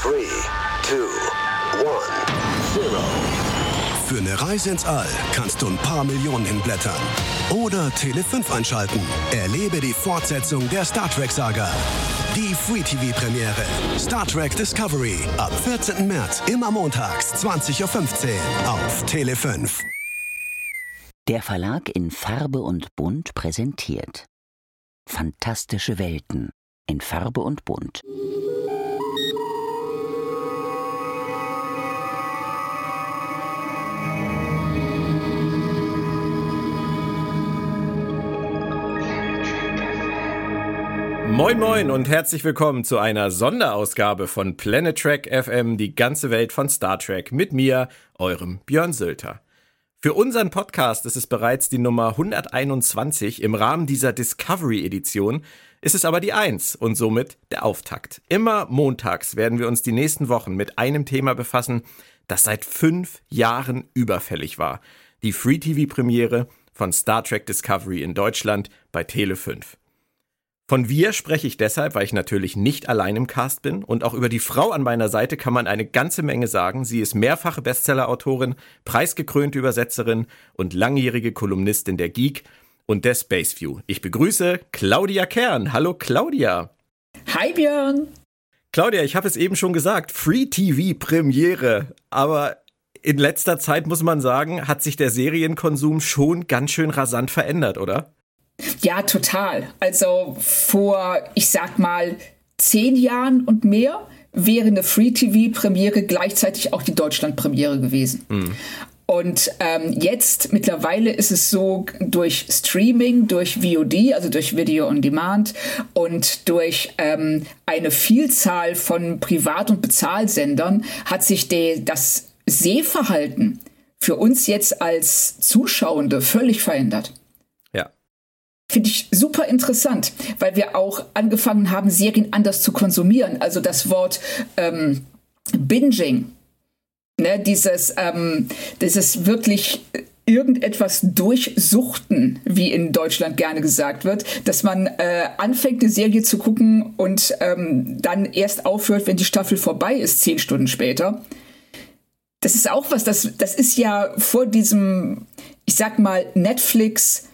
3, 2, 1, 0. Für eine Reise ins All kannst du ein paar Millionen hinblättern. Oder Tele 5 einschalten. Erlebe die Fortsetzung der Star Trek-Saga. Die Free TV Premiere. Star Trek Discovery. Ab 14. März, immer montags, 20.15 Uhr auf Tele 5. Der Verlag in Farbe und Bunt präsentiert Fantastische Welten in Farbe und Bunt. Moin Moin und herzlich willkommen zu einer Sonderausgabe von Planet Trek FM, die ganze Welt von Star Trek, mit mir, eurem Björn Sülter. Für unseren Podcast ist es bereits die Nummer 121. Im Rahmen dieser Discovery-Edition ist es aber die 1 und somit der Auftakt. Immer montags werden wir uns die nächsten Wochen mit einem Thema befassen, das seit fünf Jahren überfällig war. Die Free-TV-Premiere von Star Trek Discovery in Deutschland bei Tele 5. Von wir spreche ich deshalb, weil ich natürlich nicht allein im Cast bin und auch über die Frau an meiner Seite kann man eine ganze Menge sagen. Sie ist mehrfache Bestsellerautorin, preisgekrönte Übersetzerin und langjährige Kolumnistin der Geek und der Spaceview. Ich begrüße Claudia Kern. Hallo Claudia. Hi Björn. Claudia, ich habe es eben schon gesagt, Free TV Premiere, aber in letzter Zeit muss man sagen, hat sich der Serienkonsum schon ganz schön rasant verändert, oder? Ja, total. Also vor, ich sag mal, zehn Jahren und mehr wäre eine Free-TV-Premiere gleichzeitig auch die Deutschland-Premiere gewesen. Mhm. Und ähm, jetzt mittlerweile ist es so durch Streaming, durch VOD, also durch Video on Demand und durch ähm, eine Vielzahl von Privat- und Bezahlsendern hat sich de, das Sehverhalten für uns jetzt als Zuschauende völlig verändert. Finde ich super interessant, weil wir auch angefangen haben, Serien anders zu konsumieren. Also das Wort ähm, Binging, ne, dieses, ähm, dieses wirklich irgendetwas durchsuchten, wie in Deutschland gerne gesagt wird, dass man äh, anfängt, eine Serie zu gucken und ähm, dann erst aufhört, wenn die Staffel vorbei ist, zehn Stunden später. Das ist auch was, das, das ist ja vor diesem, ich sag mal, Netflix,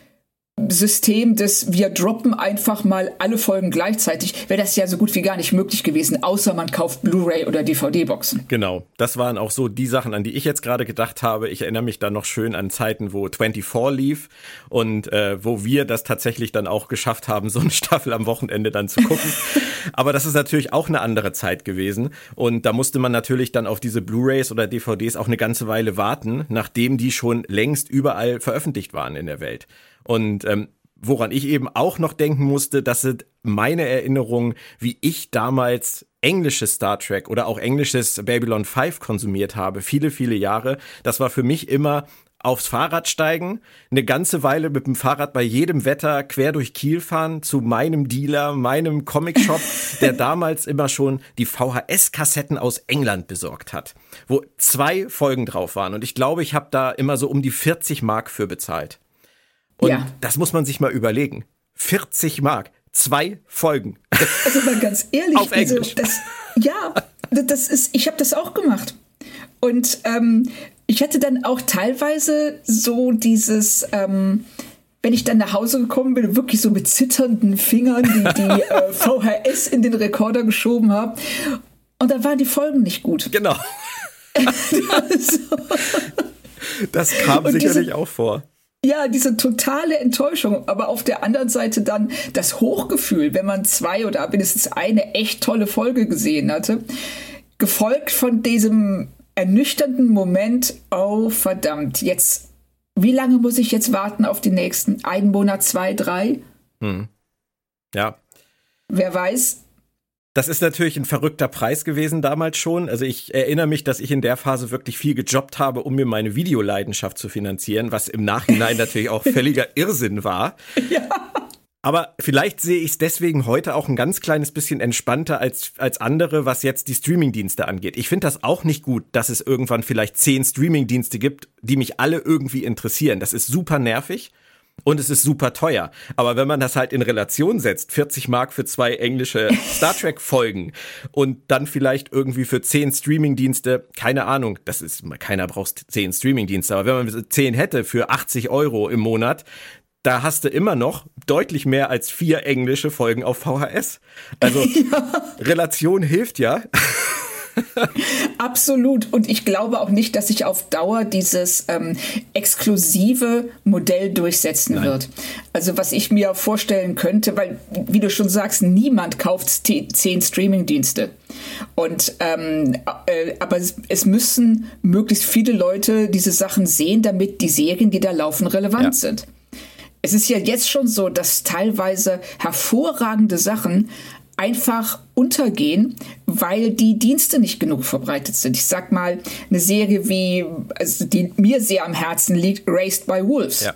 System des wir droppen einfach mal alle Folgen gleichzeitig, wäre das ja so gut wie gar nicht möglich gewesen, außer man kauft Blu-ray oder DVD-Boxen. Genau, das waren auch so die Sachen, an die ich jetzt gerade gedacht habe. Ich erinnere mich da noch schön an Zeiten, wo 24 lief und äh, wo wir das tatsächlich dann auch geschafft haben, so eine Staffel am Wochenende dann zu gucken. Aber das ist natürlich auch eine andere Zeit gewesen und da musste man natürlich dann auf diese Blu-rays oder DVDs auch eine ganze Weile warten, nachdem die schon längst überall veröffentlicht waren in der Welt. Und ähm, woran ich eben auch noch denken musste, das sind meine Erinnerungen, wie ich damals englisches Star Trek oder auch englisches Babylon 5 konsumiert habe, viele, viele Jahre. Das war für mich immer aufs Fahrrad steigen, eine ganze Weile mit dem Fahrrad bei jedem Wetter quer durch Kiel fahren zu meinem Dealer, meinem Comicshop, der damals immer schon die VHS-Kassetten aus England besorgt hat, wo zwei Folgen drauf waren. Und ich glaube, ich habe da immer so um die 40 Mark für bezahlt. Und ja. das muss man sich mal überlegen. 40 Mark, zwei Folgen. Also mal ganz ehrlich, Auf also Englisch. Also das, ja, das ist, ich habe das auch gemacht. Und ähm, ich hatte dann auch teilweise so dieses, ähm, wenn ich dann nach Hause gekommen bin, wirklich so mit zitternden Fingern die, die äh, VHS in den Rekorder geschoben habe. Und dann waren die Folgen nicht gut. Genau. das kam sicherlich diese, auch vor. Ja, diese totale Enttäuschung, aber auf der anderen Seite dann das Hochgefühl, wenn man zwei oder mindestens eine echt tolle Folge gesehen hatte, gefolgt von diesem ernüchternden Moment, oh verdammt, jetzt, wie lange muss ich jetzt warten auf die nächsten? Ein Monat, zwei, drei? Hm. Ja. Wer weiß, das ist natürlich ein verrückter Preis gewesen damals schon. Also ich erinnere mich, dass ich in der Phase wirklich viel gejobbt habe, um mir meine Videoleidenschaft zu finanzieren, was im Nachhinein natürlich auch völliger Irrsinn war. Ja. Aber vielleicht sehe ich es deswegen heute auch ein ganz kleines bisschen entspannter als, als andere, was jetzt die Streamingdienste angeht. Ich finde das auch nicht gut, dass es irgendwann vielleicht zehn Streamingdienste gibt, die mich alle irgendwie interessieren. Das ist super nervig. Und es ist super teuer. Aber wenn man das halt in Relation setzt, 40 Mark für zwei englische Star Trek Folgen und dann vielleicht irgendwie für 10 Streamingdienste, keine Ahnung, das ist, keiner braucht 10 Streamingdienste, aber wenn man 10 hätte für 80 Euro im Monat, da hast du immer noch deutlich mehr als vier englische Folgen auf VHS. Also ja. Relation hilft ja. Absolut. Und ich glaube auch nicht, dass sich auf Dauer dieses ähm, exklusive Modell durchsetzen Nein. wird. Also was ich mir vorstellen könnte, weil, wie du schon sagst, niemand kauft zehn Streamingdienste. Und ähm, äh, aber es, es, müssen möglichst viele Leute diese Sachen sehen, damit die Serien, die da laufen, relevant ja. sind. Es ist ja jetzt schon so, dass teilweise hervorragende Sachen einfach untergehen, weil die Dienste nicht genug verbreitet sind. Ich sag mal, eine Serie wie, also die mir sehr am Herzen liegt, Raised by Wolves. Ja.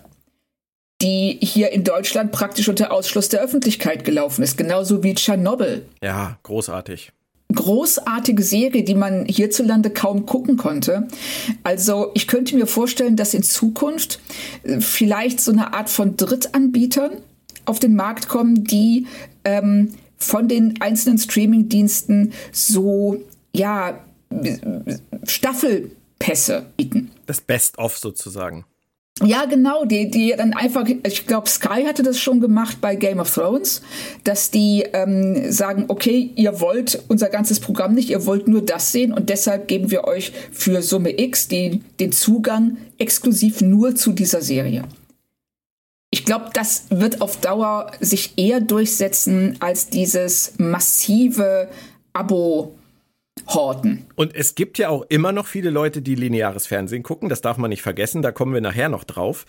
Die hier in Deutschland praktisch unter Ausschluss der Öffentlichkeit gelaufen ist, genauso wie Tschernobyl. Ja, großartig großartige Serie, die man hierzulande kaum gucken konnte. Also ich könnte mir vorstellen, dass in Zukunft äh, vielleicht so eine Art von Drittanbietern auf den Markt kommen, die ähm, von den einzelnen Streamingdiensten so, ja, Staffelpässe bieten. Das Best-of sozusagen. Ja, genau, die, die dann einfach, ich glaube, Sky hatte das schon gemacht bei Game of Thrones, dass die ähm, sagen, okay, ihr wollt unser ganzes Programm nicht, ihr wollt nur das sehen und deshalb geben wir euch für Summe X die, den Zugang exklusiv nur zu dieser Serie. Ich glaube, das wird auf Dauer sich eher durchsetzen als dieses massive Abo. Horten. Und es gibt ja auch immer noch viele Leute, die lineares Fernsehen gucken. Das darf man nicht vergessen. Da kommen wir nachher noch drauf.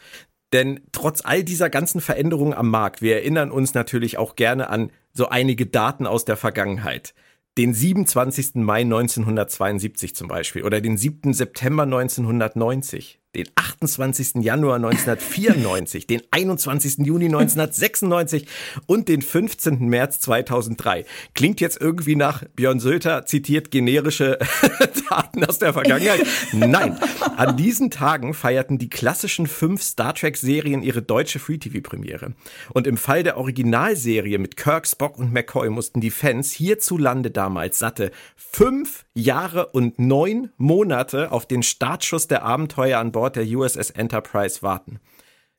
Denn trotz all dieser ganzen Veränderungen am Markt, wir erinnern uns natürlich auch gerne an so einige Daten aus der Vergangenheit. Den 27. Mai 1972 zum Beispiel oder den 7. September 1990 den 28. Januar 1994, den 21. Juni 1996 und den 15. März 2003. Klingt jetzt irgendwie nach Björn Sölter zitiert generische Daten aus der Vergangenheit. Nein, an diesen Tagen feierten die klassischen fünf Star Trek Serien ihre deutsche Free-TV-Premiere. Und im Fall der Originalserie mit Kirk, Spock und McCoy mussten die Fans hierzulande damals satte fünf Jahre und neun Monate auf den Startschuss der Abenteuer an Bord Bord der USS Enterprise warten.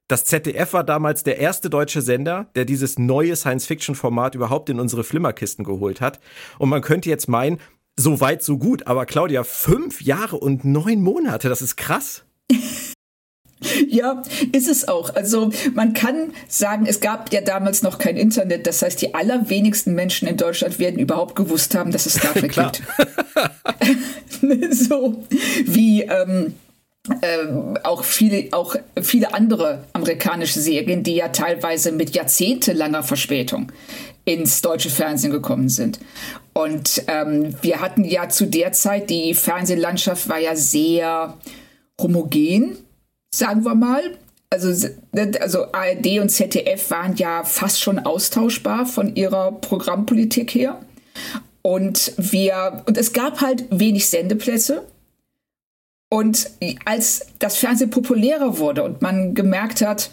Das ZDF war damals der erste deutsche Sender, der dieses neue Science-Fiction-Format überhaupt in unsere Flimmerkisten geholt hat. Und man könnte jetzt meinen, so weit, so gut. Aber Claudia, fünf Jahre und neun Monate, das ist krass. Ja, ist es auch. Also man kann sagen, es gab ja damals noch kein Internet. Das heißt, die allerwenigsten Menschen in Deutschland werden überhaupt gewusst haben, dass es Star Trek gibt. so wie ähm, ähm, auch viele, auch viele andere amerikanische Serien, die ja teilweise mit jahrzehntelanger Verspätung ins deutsche Fernsehen gekommen sind. Und ähm, wir hatten ja zu der Zeit, die Fernsehlandschaft war ja sehr homogen, sagen wir mal. Also, also ARD und ZDF waren ja fast schon austauschbar von ihrer Programmpolitik her. Und wir, und es gab halt wenig Sendeplätze. Und als das Fernsehen populärer wurde und man gemerkt hat,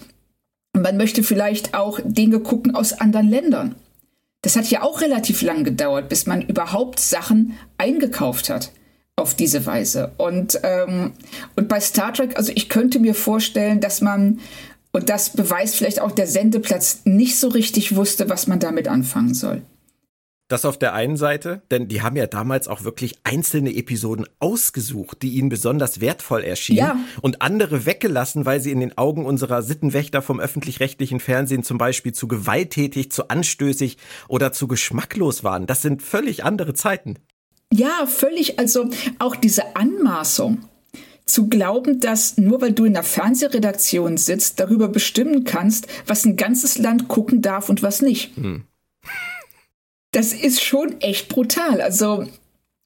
man möchte vielleicht auch Dinge gucken aus anderen Ländern. Das hat ja auch relativ lang gedauert, bis man überhaupt Sachen eingekauft hat auf diese Weise. Und, ähm, und bei Star Trek, also ich könnte mir vorstellen, dass man, und das beweist vielleicht auch der Sendeplatz, nicht so richtig wusste, was man damit anfangen soll. Das auf der einen Seite, denn die haben ja damals auch wirklich einzelne Episoden ausgesucht, die ihnen besonders wertvoll erschienen ja. und andere weggelassen, weil sie in den Augen unserer Sittenwächter vom öffentlich-rechtlichen Fernsehen zum Beispiel zu gewalttätig, zu anstößig oder zu geschmacklos waren. Das sind völlig andere Zeiten. Ja, völlig. Also auch diese Anmaßung zu glauben, dass nur weil du in der Fernsehredaktion sitzt, darüber bestimmen kannst, was ein ganzes Land gucken darf und was nicht. Hm das ist schon echt brutal. Also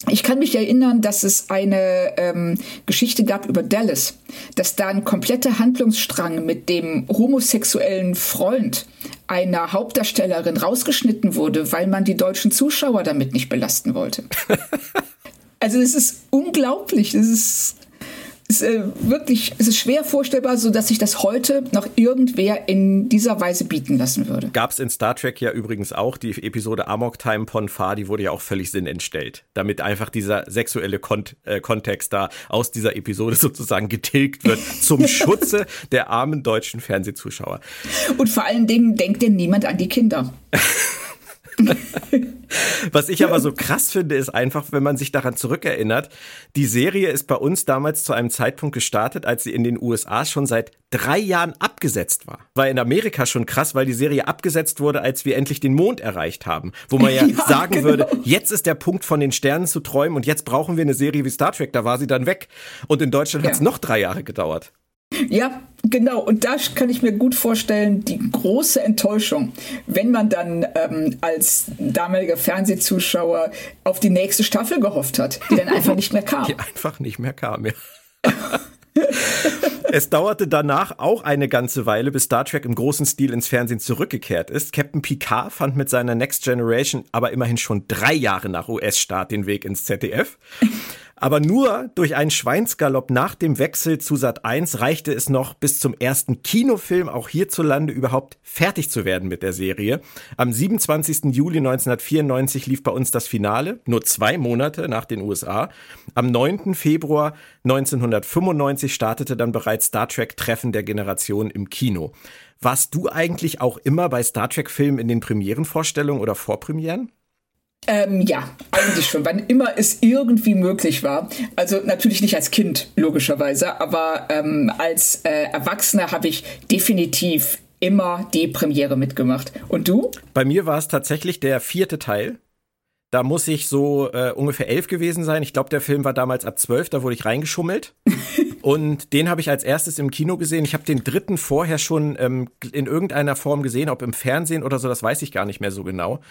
ich kann mich erinnern, dass es eine ähm, Geschichte gab über Dallas, dass da ein kompletter Handlungsstrang mit dem homosexuellen Freund einer Hauptdarstellerin rausgeschnitten wurde, weil man die deutschen Zuschauer damit nicht belasten wollte. also es ist unglaublich. Es ist ist äh, wirklich, es ist schwer vorstellbar, so dass sich das heute noch irgendwer in dieser Weise bieten lassen würde. Gab es in Star Trek ja übrigens auch die Episode Amok Time Ponfar, die wurde ja auch völlig sinnentstellt, damit einfach dieser sexuelle Kont äh, Kontext da aus dieser Episode sozusagen getilgt wird zum Schutze der armen deutschen Fernsehzuschauer. Und vor allen Dingen denkt denn niemand an die Kinder. Was ich aber so krass finde, ist einfach, wenn man sich daran zurückerinnert, die Serie ist bei uns damals zu einem Zeitpunkt gestartet, als sie in den USA schon seit drei Jahren abgesetzt war. War in Amerika schon krass, weil die Serie abgesetzt wurde, als wir endlich den Mond erreicht haben. Wo man ja, ja sagen genau. würde, jetzt ist der Punkt von den Sternen zu träumen und jetzt brauchen wir eine Serie wie Star Trek, da war sie dann weg. Und in Deutschland ja. hat es noch drei Jahre gedauert. Ja, genau. Und da kann ich mir gut vorstellen, die große Enttäuschung, wenn man dann ähm, als damaliger Fernsehzuschauer auf die nächste Staffel gehofft hat, die dann einfach nicht mehr kam. Die einfach nicht mehr kam, ja. es dauerte danach auch eine ganze Weile, bis Star Trek im großen Stil ins Fernsehen zurückgekehrt ist. Captain Picard fand mit seiner Next Generation aber immerhin schon drei Jahre nach US-Start den Weg ins ZDF. Aber nur durch einen Schweinsgalopp nach dem Wechsel zu Sat 1 reichte es noch bis zum ersten Kinofilm auch hierzulande überhaupt fertig zu werden mit der Serie. Am 27. Juli 1994 lief bei uns das Finale, nur zwei Monate nach den USA. Am 9. Februar 1995 startete dann bereits Star Trek Treffen der Generation im Kino. Warst du eigentlich auch immer bei Star Trek Filmen in den Premierenvorstellungen oder Vorpremieren? Ähm, ja, eigentlich schon, wann immer es irgendwie möglich war. Also natürlich nicht als Kind, logischerweise, aber ähm, als äh, Erwachsener habe ich definitiv immer die Premiere mitgemacht. Und du? Bei mir war es tatsächlich der vierte Teil. Da muss ich so äh, ungefähr elf gewesen sein. Ich glaube, der Film war damals ab zwölf, da wurde ich reingeschummelt. Und den habe ich als erstes im Kino gesehen. Ich habe den dritten vorher schon ähm, in irgendeiner Form gesehen, ob im Fernsehen oder so, das weiß ich gar nicht mehr so genau.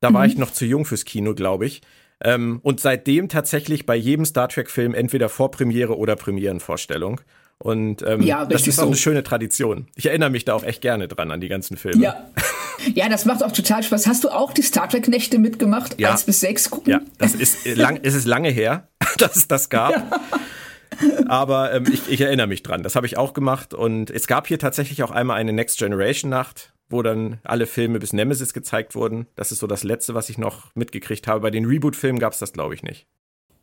Da war ich mhm. noch zu jung fürs Kino, glaube ich. Ähm, und seitdem tatsächlich bei jedem Star Trek-Film entweder Vorpremiere oder Premierenvorstellung. Und ähm, ja, das ist auch so. eine schöne Tradition. Ich erinnere mich da auch echt gerne dran an die ganzen Filme. Ja. Ja, das macht auch total Spaß. Hast du auch die Star Trek-Nächte mitgemacht? Ja. Eins bis sechs gucken? Ja, das ist, äh, lang, es ist lange her, dass es das gab. Ja. Aber ähm, ich, ich erinnere mich dran. Das habe ich auch gemacht. Und es gab hier tatsächlich auch einmal eine Next Generation Nacht wo dann alle Filme bis Nemesis gezeigt wurden. Das ist so das Letzte, was ich noch mitgekriegt habe. Bei den Reboot-Filmen gab es das, glaube ich, nicht.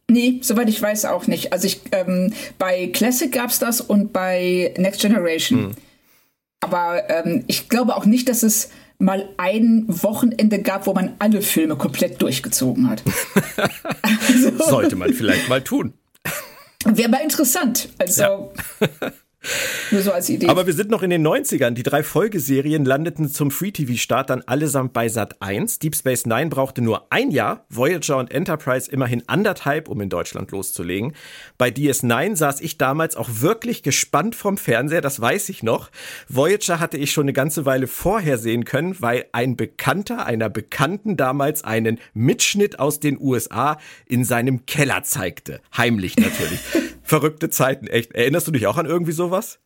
Nee, soweit ich weiß auch nicht. Also ich, ähm, bei Classic gab es das und bei Next Generation. Hm. Aber ähm, ich glaube auch nicht, dass es mal ein Wochenende gab, wo man alle Filme komplett durchgezogen hat. also, Sollte man vielleicht mal tun. Wäre mal interessant. Also. Ja. Nur so als Idee. Aber wir sind noch in den 90ern. Die drei Folgeserien landeten zum Free-TV-Start dann allesamt bei Sat 1. Deep Space Nine brauchte nur ein Jahr, Voyager und Enterprise immerhin anderthalb, um in Deutschland loszulegen. Bei DS9 saß ich damals auch wirklich gespannt vom Fernseher, das weiß ich noch. Voyager hatte ich schon eine ganze Weile vorher sehen können, weil ein Bekannter einer Bekannten damals einen Mitschnitt aus den USA in seinem Keller zeigte. Heimlich natürlich. Verrückte Zeiten, echt. Erinnerst du dich auch an irgendwie sowas?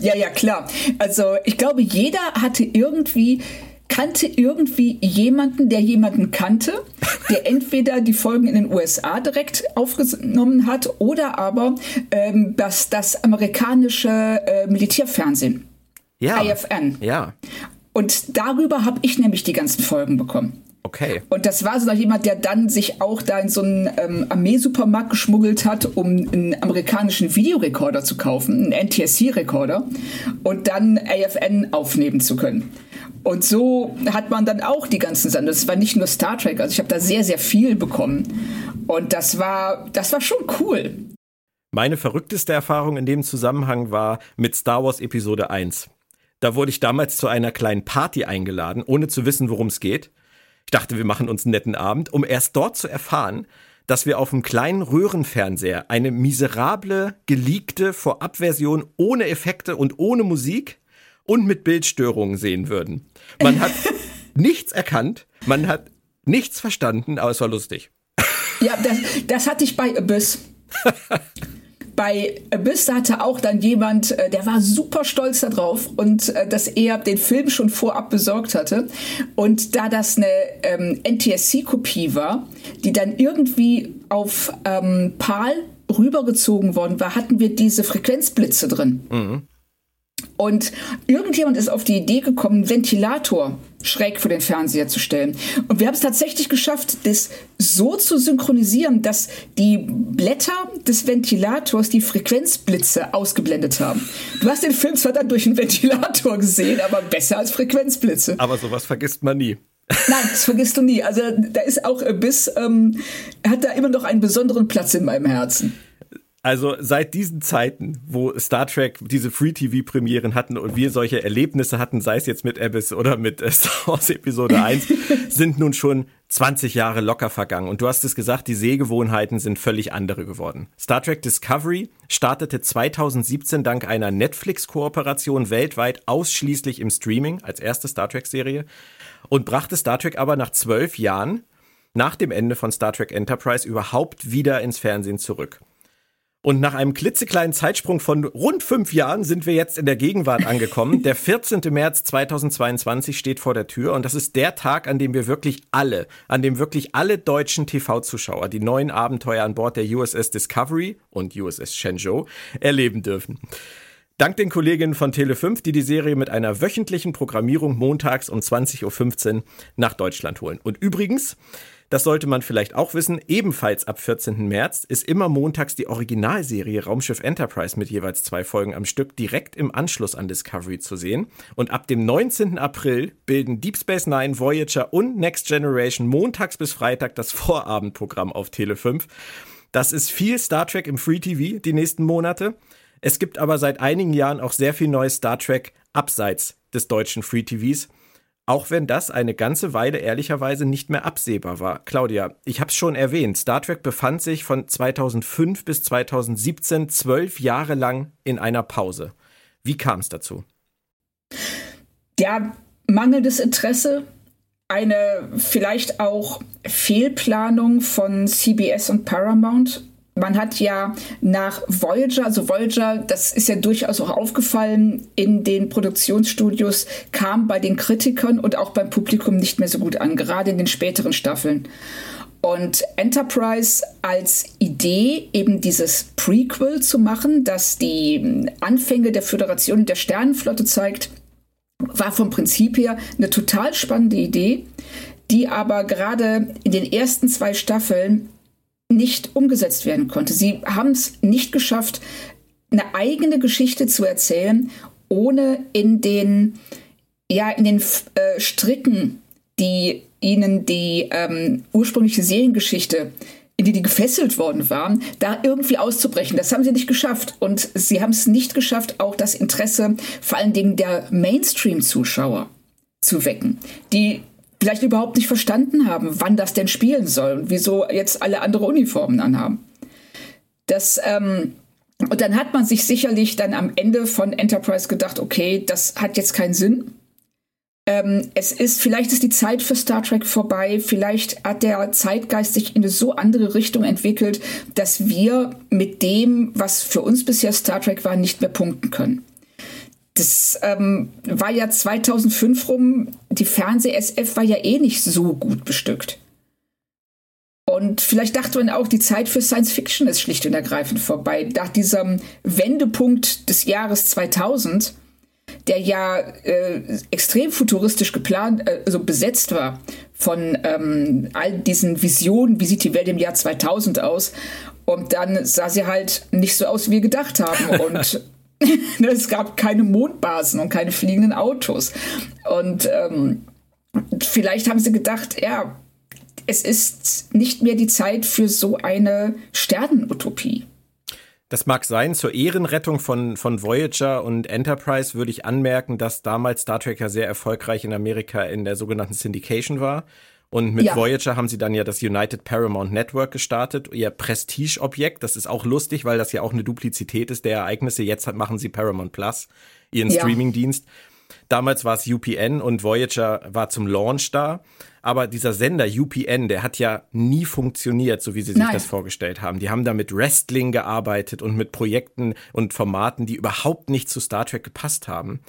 Ja, ja, klar. Also ich glaube, jeder hatte irgendwie kannte irgendwie jemanden, der jemanden kannte, der entweder die Folgen in den USA direkt aufgenommen hat oder aber ähm, das, das amerikanische äh, Militärfernsehen. Ja. IFN. Ja. Und darüber habe ich nämlich die ganzen Folgen bekommen. Okay. Und das war so noch jemand, der dann sich auch da in so einen ähm, Armeesupermarkt geschmuggelt hat, um einen amerikanischen Videorekorder zu kaufen, einen NTSC-Rekorder, und dann AFN aufnehmen zu können. Und so hat man dann auch die ganzen Sendungen. Das war nicht nur Star Trek, also ich habe da sehr, sehr viel bekommen. Und das war, das war schon cool. Meine verrückteste Erfahrung in dem Zusammenhang war mit Star Wars Episode 1. Da wurde ich damals zu einer kleinen Party eingeladen, ohne zu wissen, worum es geht. Ich dachte, wir machen uns einen netten Abend, um erst dort zu erfahren, dass wir auf einem kleinen Röhrenfernseher eine miserable, geleakte Vorabversion ohne Effekte und ohne Musik und mit Bildstörungen sehen würden. Man hat nichts erkannt, man hat nichts verstanden, aber es war lustig. Ja, das, das hatte ich bei Abyss. bei Abyss hatte auch dann jemand, äh, der war super stolz darauf und äh, dass er den Film schon vorab besorgt hatte. Und da das eine ähm, NTSC-Kopie war, die dann irgendwie auf ähm, PAL rübergezogen worden war, hatten wir diese Frequenzblitze drin. Mhm. Und irgendjemand ist auf die Idee gekommen, einen Ventilator schräg vor den Fernseher zu stellen. Und wir haben es tatsächlich geschafft, das so zu synchronisieren, dass die Blätter des Ventilators die Frequenzblitze ausgeblendet haben. Du hast den Film zwar dann durch einen Ventilator gesehen, aber besser als Frequenzblitze. Aber sowas vergisst man nie. Nein, das vergisst du nie. Also da ist auch Abyss, ähm, hat da immer noch einen besonderen Platz in meinem Herzen. Also seit diesen Zeiten, wo Star Trek diese Free-TV-Premieren hatten und wir solche Erlebnisse hatten, sei es jetzt mit Abyss oder mit äh, Star Wars Episode 1, sind nun schon 20 Jahre locker vergangen. Und du hast es gesagt, die Sehgewohnheiten sind völlig andere geworden. Star Trek Discovery startete 2017 dank einer Netflix-Kooperation weltweit ausschließlich im Streaming als erste Star Trek-Serie und brachte Star Trek aber nach zwölf Jahren nach dem Ende von Star Trek Enterprise überhaupt wieder ins Fernsehen zurück. Und nach einem klitzekleinen Zeitsprung von rund fünf Jahren sind wir jetzt in der Gegenwart angekommen. Der 14. März 2022 steht vor der Tür und das ist der Tag, an dem wir wirklich alle, an dem wirklich alle deutschen TV-Zuschauer die neuen Abenteuer an Bord der USS Discovery und USS Shenzhou erleben dürfen. Dank den Kolleginnen von Tele5, die die Serie mit einer wöchentlichen Programmierung montags um 20.15 Uhr nach Deutschland holen. Und übrigens, das sollte man vielleicht auch wissen. Ebenfalls ab 14. März ist immer montags die Originalserie Raumschiff Enterprise mit jeweils zwei Folgen am Stück direkt im Anschluss an Discovery zu sehen. Und ab dem 19. April bilden Deep Space Nine, Voyager und Next Generation montags bis Freitag das Vorabendprogramm auf Tele 5. Das ist viel Star Trek im Free TV die nächsten Monate. Es gibt aber seit einigen Jahren auch sehr viel neues Star Trek abseits des deutschen Free TVs. Auch wenn das eine ganze Weile ehrlicherweise nicht mehr absehbar war. Claudia, ich habe es schon erwähnt, Star Trek befand sich von 2005 bis 2017 zwölf Jahre lang in einer Pause. Wie kam es dazu? Ja, mangelndes Interesse, eine vielleicht auch Fehlplanung von CBS und Paramount man hat ja nach Voyager, also Voyager, das ist ja durchaus auch aufgefallen in den Produktionsstudios, kam bei den Kritikern und auch beim Publikum nicht mehr so gut an, gerade in den späteren Staffeln. Und Enterprise als Idee, eben dieses Prequel zu machen, das die Anfänge der Föderation und der Sternenflotte zeigt, war vom Prinzip her eine total spannende Idee, die aber gerade in den ersten zwei Staffeln nicht umgesetzt werden konnte. Sie haben es nicht geschafft, eine eigene Geschichte zu erzählen, ohne in den, ja, in den äh, Stricken, die ihnen die ähm, ursprüngliche Seriengeschichte in die die gefesselt worden waren, da irgendwie auszubrechen. Das haben sie nicht geschafft. Und sie haben es nicht geschafft, auch das Interesse vor allen Dingen der Mainstream-Zuschauer zu wecken, die vielleicht überhaupt nicht verstanden haben, wann das denn spielen soll und wieso jetzt alle andere Uniformen anhaben. Das, ähm, und dann hat man sich sicherlich dann am Ende von Enterprise gedacht, okay, das hat jetzt keinen Sinn. Ähm, es ist, vielleicht ist die Zeit für Star Trek vorbei, vielleicht hat der Zeitgeist sich in eine so andere Richtung entwickelt, dass wir mit dem, was für uns bisher Star Trek war, nicht mehr punkten können. Das ähm, war ja 2005 rum, die Fernseh-SF war ja eh nicht so gut bestückt. Und vielleicht dachte man auch, die Zeit für Science Fiction ist schlicht und ergreifend vorbei. Nach diesem Wendepunkt des Jahres 2000, der ja äh, extrem futuristisch geplant, äh, also besetzt war von ähm, all diesen Visionen, wie sieht die Welt im Jahr 2000 aus? Und dann sah sie halt nicht so aus, wie wir gedacht haben. Und es gab keine Mondbasen und keine fliegenden Autos. Und ähm, vielleicht haben sie gedacht, ja, es ist nicht mehr die Zeit für so eine Sternenutopie. Das mag sein. Zur Ehrenrettung von, von Voyager und Enterprise würde ich anmerken, dass damals Star Trek ja sehr erfolgreich in Amerika in der sogenannten Syndication war. Und mit ja. Voyager haben sie dann ja das United Paramount Network gestartet, ihr Prestige-Objekt. Das ist auch lustig, weil das ja auch eine Duplizität ist der Ereignisse. Jetzt machen sie Paramount Plus, ihren ja. Streaming-Dienst. Damals war es UPN und Voyager war zum Launch da. Aber dieser Sender UPN, der hat ja nie funktioniert, so wie sie sich Nein. das vorgestellt haben. Die haben da mit Wrestling gearbeitet und mit Projekten und Formaten, die überhaupt nicht zu Star Trek gepasst haben.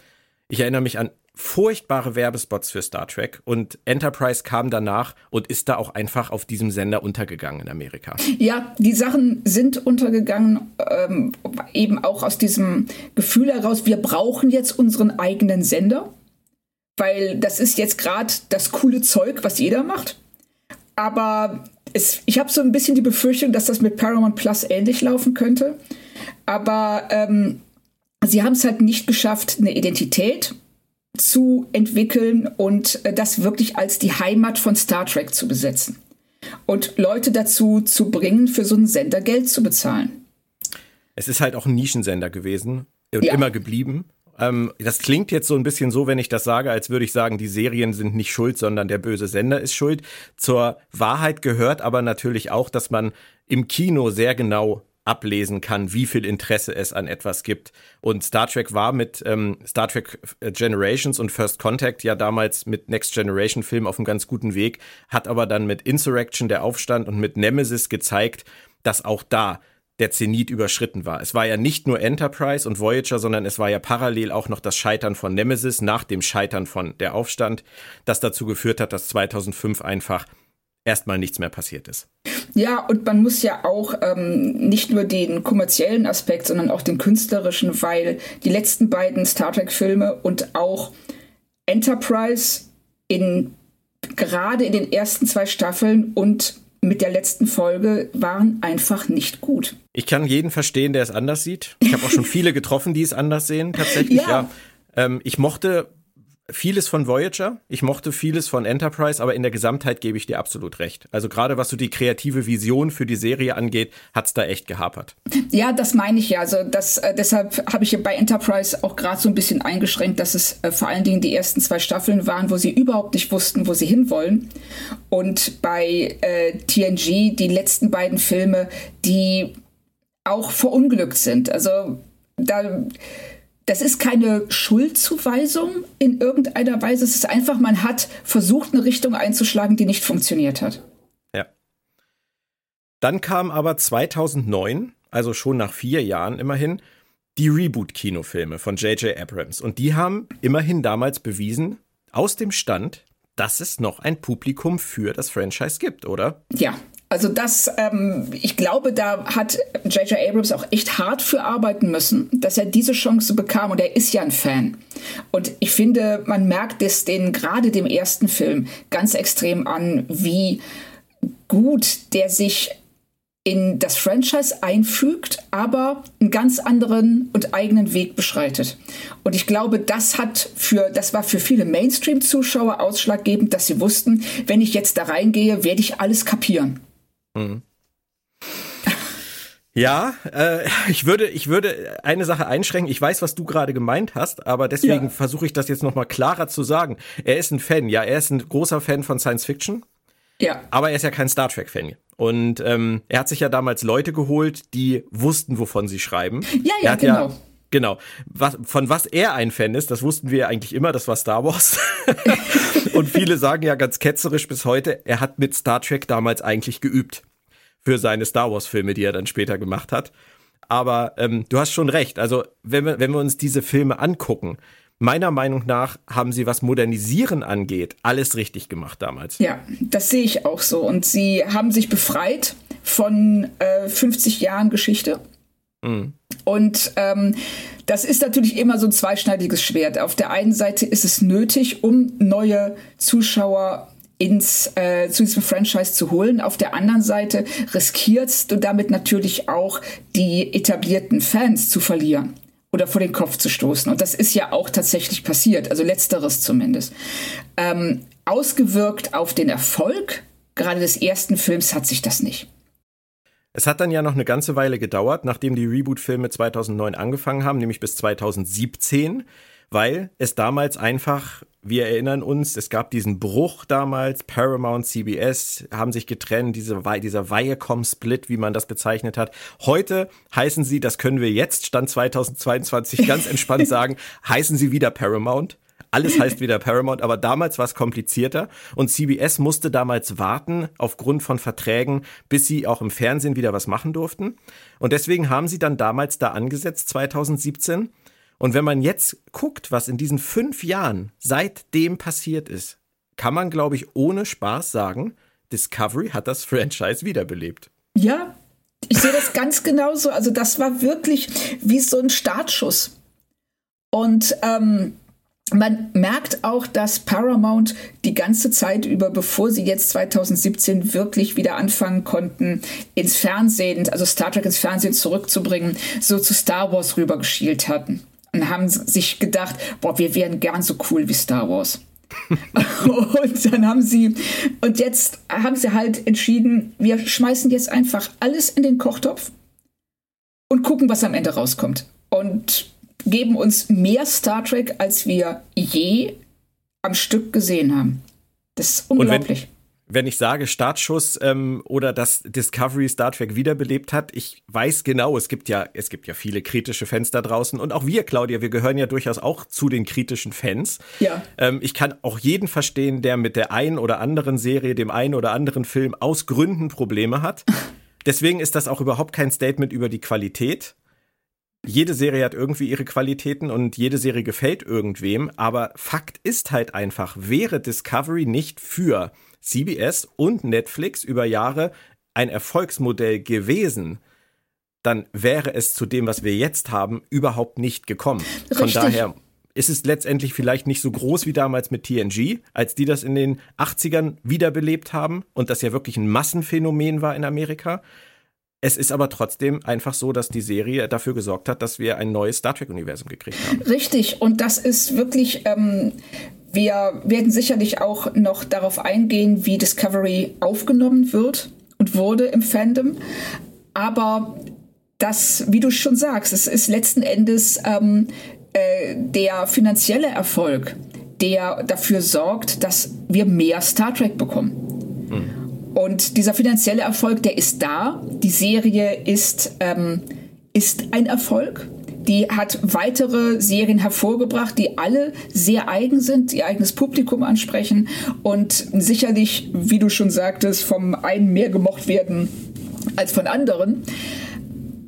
Ich erinnere mich an furchtbare Werbespots für Star Trek und Enterprise kam danach und ist da auch einfach auf diesem Sender untergegangen in Amerika. Ja, die Sachen sind untergegangen, ähm, eben auch aus diesem Gefühl heraus, wir brauchen jetzt unseren eigenen Sender, weil das ist jetzt gerade das coole Zeug, was jeder macht. Aber es, ich habe so ein bisschen die Befürchtung, dass das mit Paramount Plus ähnlich laufen könnte. Aber ähm, sie haben es halt nicht geschafft, eine Identität zu entwickeln und äh, das wirklich als die Heimat von Star Trek zu besetzen. Und Leute dazu zu bringen, für so einen Sender Geld zu bezahlen. Es ist halt auch ein Nischensender gewesen und ja. immer geblieben. Ähm, das klingt jetzt so ein bisschen so, wenn ich das sage, als würde ich sagen, die Serien sind nicht schuld, sondern der böse Sender ist schuld. Zur Wahrheit gehört aber natürlich auch, dass man im Kino sehr genau ablesen kann, wie viel Interesse es an etwas gibt. Und Star Trek war mit ähm, Star Trek Generations und First Contact ja damals mit Next Generation Film auf einem ganz guten Weg, hat aber dann mit Insurrection, der Aufstand und mit Nemesis gezeigt, dass auch da der Zenit überschritten war. Es war ja nicht nur Enterprise und Voyager, sondern es war ja parallel auch noch das Scheitern von Nemesis nach dem Scheitern von der Aufstand, das dazu geführt hat, dass 2005 einfach erstmal nichts mehr passiert ist. Ja, und man muss ja auch ähm, nicht nur den kommerziellen Aspekt, sondern auch den künstlerischen, weil die letzten beiden Star Trek-Filme und auch Enterprise in gerade in den ersten zwei Staffeln und mit der letzten Folge waren einfach nicht gut. Ich kann jeden verstehen, der es anders sieht. Ich habe auch schon viele getroffen, die es anders sehen, tatsächlich. ja. ja. Ähm, ich mochte vieles von Voyager, ich mochte vieles von Enterprise, aber in der Gesamtheit gebe ich dir absolut recht. Also gerade was so die kreative Vision für die Serie angeht, hat's da echt gehapert. Ja, das meine ich ja. Also das, äh, deshalb habe ich bei Enterprise auch gerade so ein bisschen eingeschränkt, dass es äh, vor allen Dingen die ersten zwei Staffeln waren, wo sie überhaupt nicht wussten, wo sie hinwollen. Und bei äh, TNG die letzten beiden Filme, die auch verunglückt sind. Also da das ist keine Schuldzuweisung in irgendeiner Weise. Es ist einfach, man hat versucht, eine Richtung einzuschlagen, die nicht funktioniert hat. Ja. Dann kam aber 2009, also schon nach vier Jahren immerhin, die Reboot-Kinofilme von J.J. Abrams. Und die haben immerhin damals bewiesen, aus dem Stand, dass es noch ein Publikum für das Franchise gibt, oder? Ja, also das, ähm, ich glaube, da hat J.J. Abrams auch echt hart für arbeiten müssen, dass er diese Chance bekam und er ist ja ein Fan. Und ich finde, man merkt es den gerade dem ersten Film ganz extrem an, wie gut der sich in das Franchise einfügt, aber einen ganz anderen und eigenen Weg beschreitet. Und ich glaube, das hat für, das war für viele Mainstream-Zuschauer ausschlaggebend, dass sie wussten, wenn ich jetzt da reingehe, werde ich alles kapieren. Mhm. Ja, äh, ich würde, ich würde eine Sache einschränken. Ich weiß, was du gerade gemeint hast, aber deswegen ja. versuche ich das jetzt nochmal klarer zu sagen. Er ist ein Fan, ja, er ist ein großer Fan von Science Fiction. Ja. Aber er ist ja kein Star Trek-Fan. Und ähm, er hat sich ja damals Leute geholt, die wussten, wovon sie schreiben. Ja, ja, genau. Ja, Genau. Was, von was er ein Fan ist, das wussten wir ja eigentlich immer, das war Star Wars. und viele sagen ja ganz ketzerisch bis heute, er hat mit Star Trek damals eigentlich geübt. Für seine Star Wars-Filme, die er dann später gemacht hat. Aber ähm, du hast schon recht. Also, wenn wir, wenn wir uns diese Filme angucken, meiner Meinung nach haben sie, was Modernisieren angeht, alles richtig gemacht damals. Ja, das sehe ich auch so. Und sie haben sich befreit von äh, 50 Jahren Geschichte Mhm. Und ähm, das ist natürlich immer so ein zweischneidiges Schwert. Auf der einen Seite ist es nötig, um neue Zuschauer ins, äh, zu diesem Franchise zu holen. Auf der anderen Seite riskierst du damit natürlich auch die etablierten Fans zu verlieren oder vor den Kopf zu stoßen. Und das ist ja auch tatsächlich passiert, also letzteres zumindest. Ähm, ausgewirkt auf den Erfolg gerade des ersten Films hat sich das nicht. Es hat dann ja noch eine ganze Weile gedauert, nachdem die Reboot-Filme 2009 angefangen haben, nämlich bis 2017, weil es damals einfach, wir erinnern uns, es gab diesen Bruch damals, Paramount, CBS haben sich getrennt, diese, dieser Viacom-Split, wie man das bezeichnet hat. Heute heißen sie, das können wir jetzt, Stand 2022, ganz entspannt sagen, heißen sie wieder Paramount. Alles heißt wieder Paramount, aber damals war es komplizierter und CBS musste damals warten aufgrund von Verträgen, bis sie auch im Fernsehen wieder was machen durften. Und deswegen haben sie dann damals da angesetzt, 2017. Und wenn man jetzt guckt, was in diesen fünf Jahren seitdem passiert ist, kann man, glaube ich, ohne Spaß sagen, Discovery hat das Franchise wiederbelebt. Ja, ich sehe das ganz genauso. Also das war wirklich wie so ein Startschuss. Und ähm, man merkt auch, dass Paramount die ganze Zeit über, bevor sie jetzt 2017 wirklich wieder anfangen konnten, ins Fernsehen, also Star Trek ins Fernsehen zurückzubringen, so zu Star Wars rübergeschielt hatten. Und haben sich gedacht, boah, wir wären gern so cool wie Star Wars. und dann haben sie, und jetzt haben sie halt entschieden, wir schmeißen jetzt einfach alles in den Kochtopf und gucken, was am Ende rauskommt. Und geben uns mehr Star Trek, als wir je am Stück gesehen haben. Das ist unglaublich wenn ich sage Startschuss ähm, oder dass Discovery Star Trek wiederbelebt hat, ich weiß genau, es gibt ja, es gibt ja viele kritische Fans da draußen und auch wir, Claudia, wir gehören ja durchaus auch zu den kritischen Fans. Ja. Ähm, ich kann auch jeden verstehen, der mit der einen oder anderen Serie, dem einen oder anderen Film aus Gründen Probleme hat. Deswegen ist das auch überhaupt kein Statement über die Qualität. Jede Serie hat irgendwie ihre Qualitäten und jede Serie gefällt irgendwem, aber Fakt ist halt einfach, wäre Discovery nicht für CBS und Netflix über Jahre ein Erfolgsmodell gewesen, dann wäre es zu dem, was wir jetzt haben, überhaupt nicht gekommen. Richtig. Von daher ist es letztendlich vielleicht nicht so groß wie damals mit TNG, als die das in den 80ern wiederbelebt haben und das ja wirklich ein Massenphänomen war in Amerika. Es ist aber trotzdem einfach so, dass die Serie dafür gesorgt hat, dass wir ein neues Star Trek-Universum gekriegt haben. Richtig, und das ist wirklich ähm, wir werden sicherlich auch noch darauf eingehen, wie Discovery aufgenommen wird und wurde im Fandom. Aber das, wie du schon sagst, es ist letzten Endes ähm, äh, der finanzielle Erfolg, der dafür sorgt, dass wir mehr Star Trek bekommen. Und dieser finanzielle Erfolg, der ist da. Die Serie ist, ähm, ist ein Erfolg die hat weitere Serien hervorgebracht, die alle sehr eigen sind, ihr eigenes Publikum ansprechen und sicherlich, wie du schon sagtest, vom einen mehr gemocht werden als von anderen.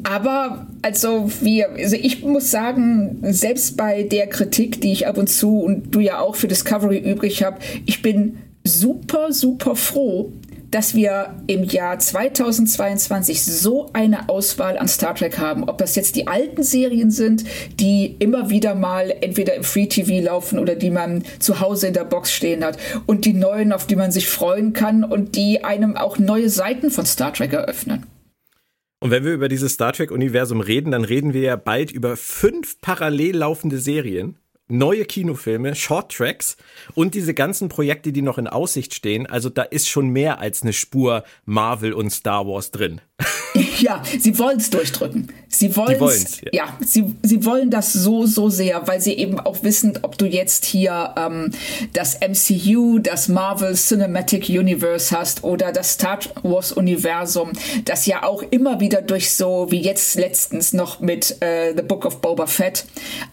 Aber also wir, also ich muss sagen, selbst bei der Kritik, die ich ab und zu und du ja auch für Discovery übrig habe, ich bin super, super froh, dass wir im Jahr 2022 so eine Auswahl an Star Trek haben. Ob das jetzt die alten Serien sind, die immer wieder mal entweder im Free TV laufen oder die man zu Hause in der Box stehen hat und die neuen, auf die man sich freuen kann und die einem auch neue Seiten von Star Trek eröffnen. Und wenn wir über dieses Star Trek-Universum reden, dann reden wir ja bald über fünf parallel laufende Serien neue Kinofilme, Shorttracks und diese ganzen Projekte, die noch in Aussicht stehen. Also da ist schon mehr als eine Spur Marvel und Star Wars drin. Ja, sie wollen es durchdrücken. Sie wollen es. Ja, ja sie, sie wollen das so, so sehr, weil sie eben auch wissen, ob du jetzt hier ähm, das MCU, das Marvel Cinematic Universe hast oder das Star Wars Universum, das ja auch immer wieder durch so, wie jetzt letztens noch mit äh, The Book of Boba Fett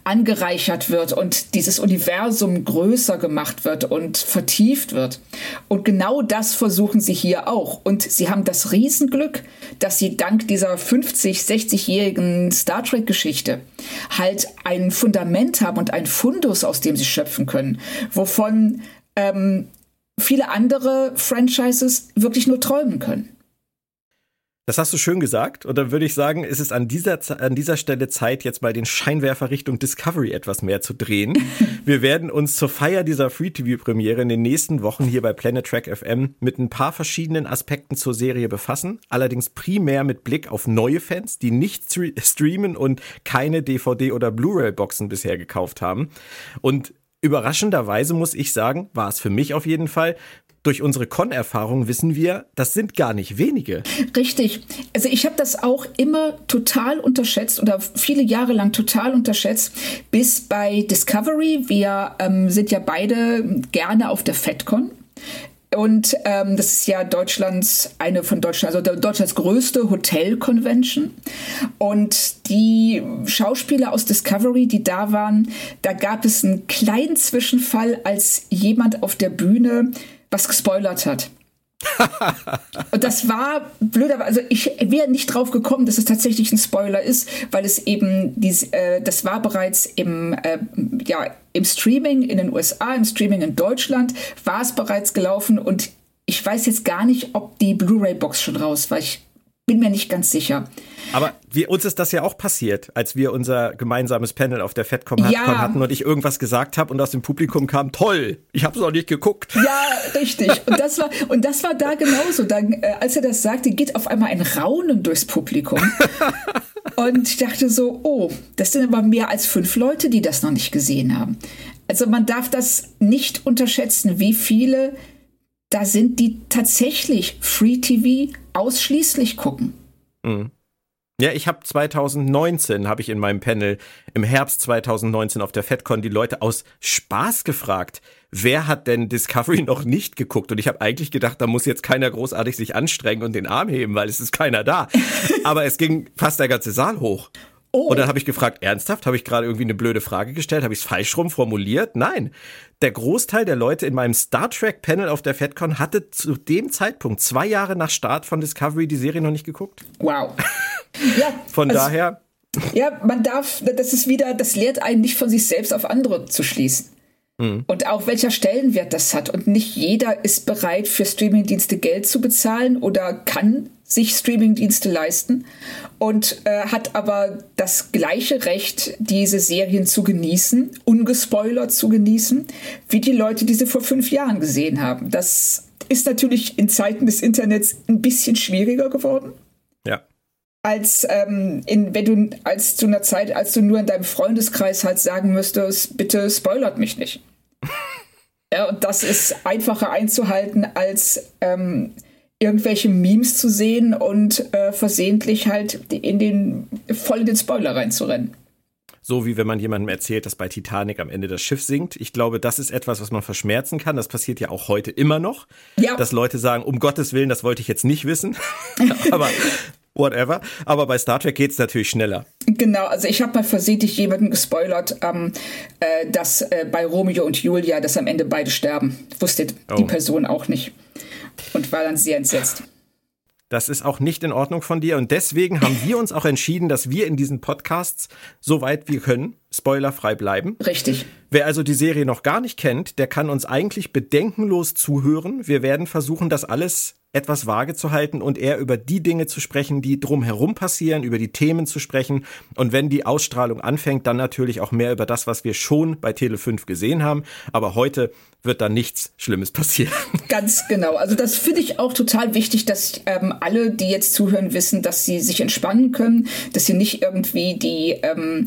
angereichert wird und dieses Universum größer gemacht wird und vertieft wird. Und genau das versuchen sie hier auch. Und sie haben das Riesenglück, dass sie dank dieser 50, 60-jährigen Star Trek-Geschichte halt ein Fundament haben und ein Fundus, aus dem sie schöpfen können, wovon ähm, viele andere Franchises wirklich nur träumen können. Das hast du schön gesagt. Und dann würde ich sagen, ist es an dieser, an dieser Stelle Zeit, jetzt mal den Scheinwerfer Richtung Discovery etwas mehr zu drehen. Wir werden uns zur Feier dieser Free-TV-Premiere in den nächsten Wochen hier bei Planet Track FM mit ein paar verschiedenen Aspekten zur Serie befassen. Allerdings primär mit Blick auf neue Fans, die nicht streamen und keine DVD- oder Blu-ray-Boxen bisher gekauft haben. Und Überraschenderweise muss ich sagen, war es für mich auf jeden Fall, durch unsere Con-Erfahrung wissen wir, das sind gar nicht wenige. Richtig. Also ich habe das auch immer total unterschätzt oder viele Jahre lang total unterschätzt, bis bei Discovery. Wir ähm, sind ja beide gerne auf der FedCon. Und ähm, das ist ja Deutschlands, eine von Deutschland, also Deutschlands größte Hotel-Convention. Und die Schauspieler aus Discovery, die da waren, da gab es einen kleinen Zwischenfall, als jemand auf der Bühne was gespoilert hat. und das war blöd, aber also ich wäre nicht drauf gekommen, dass es tatsächlich ein Spoiler ist, weil es eben dies, äh, das war bereits im äh, ja im Streaming in den USA, im Streaming in Deutschland war es bereits gelaufen und ich weiß jetzt gar nicht, ob die Blu-ray-Box schon raus war. Ich bin mir nicht ganz sicher. Aber wir, uns ist das ja auch passiert, als wir unser gemeinsames Panel auf der FedCon ja. hatten und ich irgendwas gesagt habe und aus dem Publikum kam, toll, ich habe es noch nicht geguckt. Ja, richtig. Und das war, und das war da genauso. Dann, äh, als er das sagte, geht auf einmal ein Raunen durchs Publikum. und ich dachte so, oh, das sind aber mehr als fünf Leute, die das noch nicht gesehen haben. Also man darf das nicht unterschätzen, wie viele da sind, die tatsächlich Free TV ausschließlich gucken. Mhm. Ja, ich habe 2019, habe ich in meinem Panel im Herbst 2019 auf der FedCon die Leute aus Spaß gefragt, wer hat denn Discovery noch nicht geguckt? Und ich habe eigentlich gedacht, da muss jetzt keiner großartig sich anstrengen und den Arm heben, weil es ist keiner da. Aber es ging fast der ganze Saal hoch. Oh. Und dann habe ich gefragt, ernsthaft, habe ich gerade irgendwie eine blöde Frage gestellt? Habe ich es falsch rum formuliert? Nein. Der Großteil der Leute in meinem Star Trek Panel auf der FedCon hatte zu dem Zeitpunkt, zwei Jahre nach Start von Discovery, die Serie noch nicht geguckt. Wow. ja, von also, daher. Ja, man darf, das ist wieder, das lehrt einen nicht von sich selbst auf andere zu schließen. Mhm. Und auch welcher Stellenwert das hat. Und nicht jeder ist bereit, für Streamingdienste Geld zu bezahlen oder kann sich Streamingdienste leisten und äh, hat aber das gleiche Recht, diese Serien zu genießen, ungespoilert zu genießen, wie die Leute, die sie vor fünf Jahren gesehen haben. Das ist natürlich in Zeiten des Internets ein bisschen schwieriger geworden. Ja. Als ähm, in, wenn du als zu einer Zeit, als du nur in deinem Freundeskreis halt sagen müsstest, bitte spoilert mich nicht. ja, und das ist einfacher einzuhalten als ähm, irgendwelche Memes zu sehen und äh, versehentlich halt in den voll in den Spoiler reinzurennen. So wie wenn man jemandem erzählt, dass bei Titanic am Ende das Schiff sinkt. Ich glaube, das ist etwas, was man verschmerzen kann. Das passiert ja auch heute immer noch. Ja. Dass Leute sagen, um Gottes Willen, das wollte ich jetzt nicht wissen. Aber whatever. Aber bei Star Trek geht es natürlich schneller. Genau, also ich habe mal versehentlich jemanden gespoilert, ähm, äh, dass äh, bei Romeo und Julia, dass am Ende beide sterben. Wusste oh. die Person auch nicht und war dann sehr entsetzt. Das ist auch nicht in Ordnung von dir und deswegen haben wir uns auch entschieden, dass wir in diesen Podcasts, soweit wir können, spoilerfrei bleiben. Richtig. Wer also die Serie noch gar nicht kennt, der kann uns eigentlich bedenkenlos zuhören. Wir werden versuchen, das alles etwas vage zu halten und eher über die Dinge zu sprechen, die drumherum passieren, über die Themen zu sprechen und wenn die Ausstrahlung anfängt, dann natürlich auch mehr über das, was wir schon bei Tele 5 gesehen haben. Aber heute wird da nichts Schlimmes passieren. Ganz genau. Also das finde ich auch total wichtig, dass ähm, alle, die jetzt zuhören, wissen, dass sie sich entspannen können, dass sie nicht irgendwie die ähm,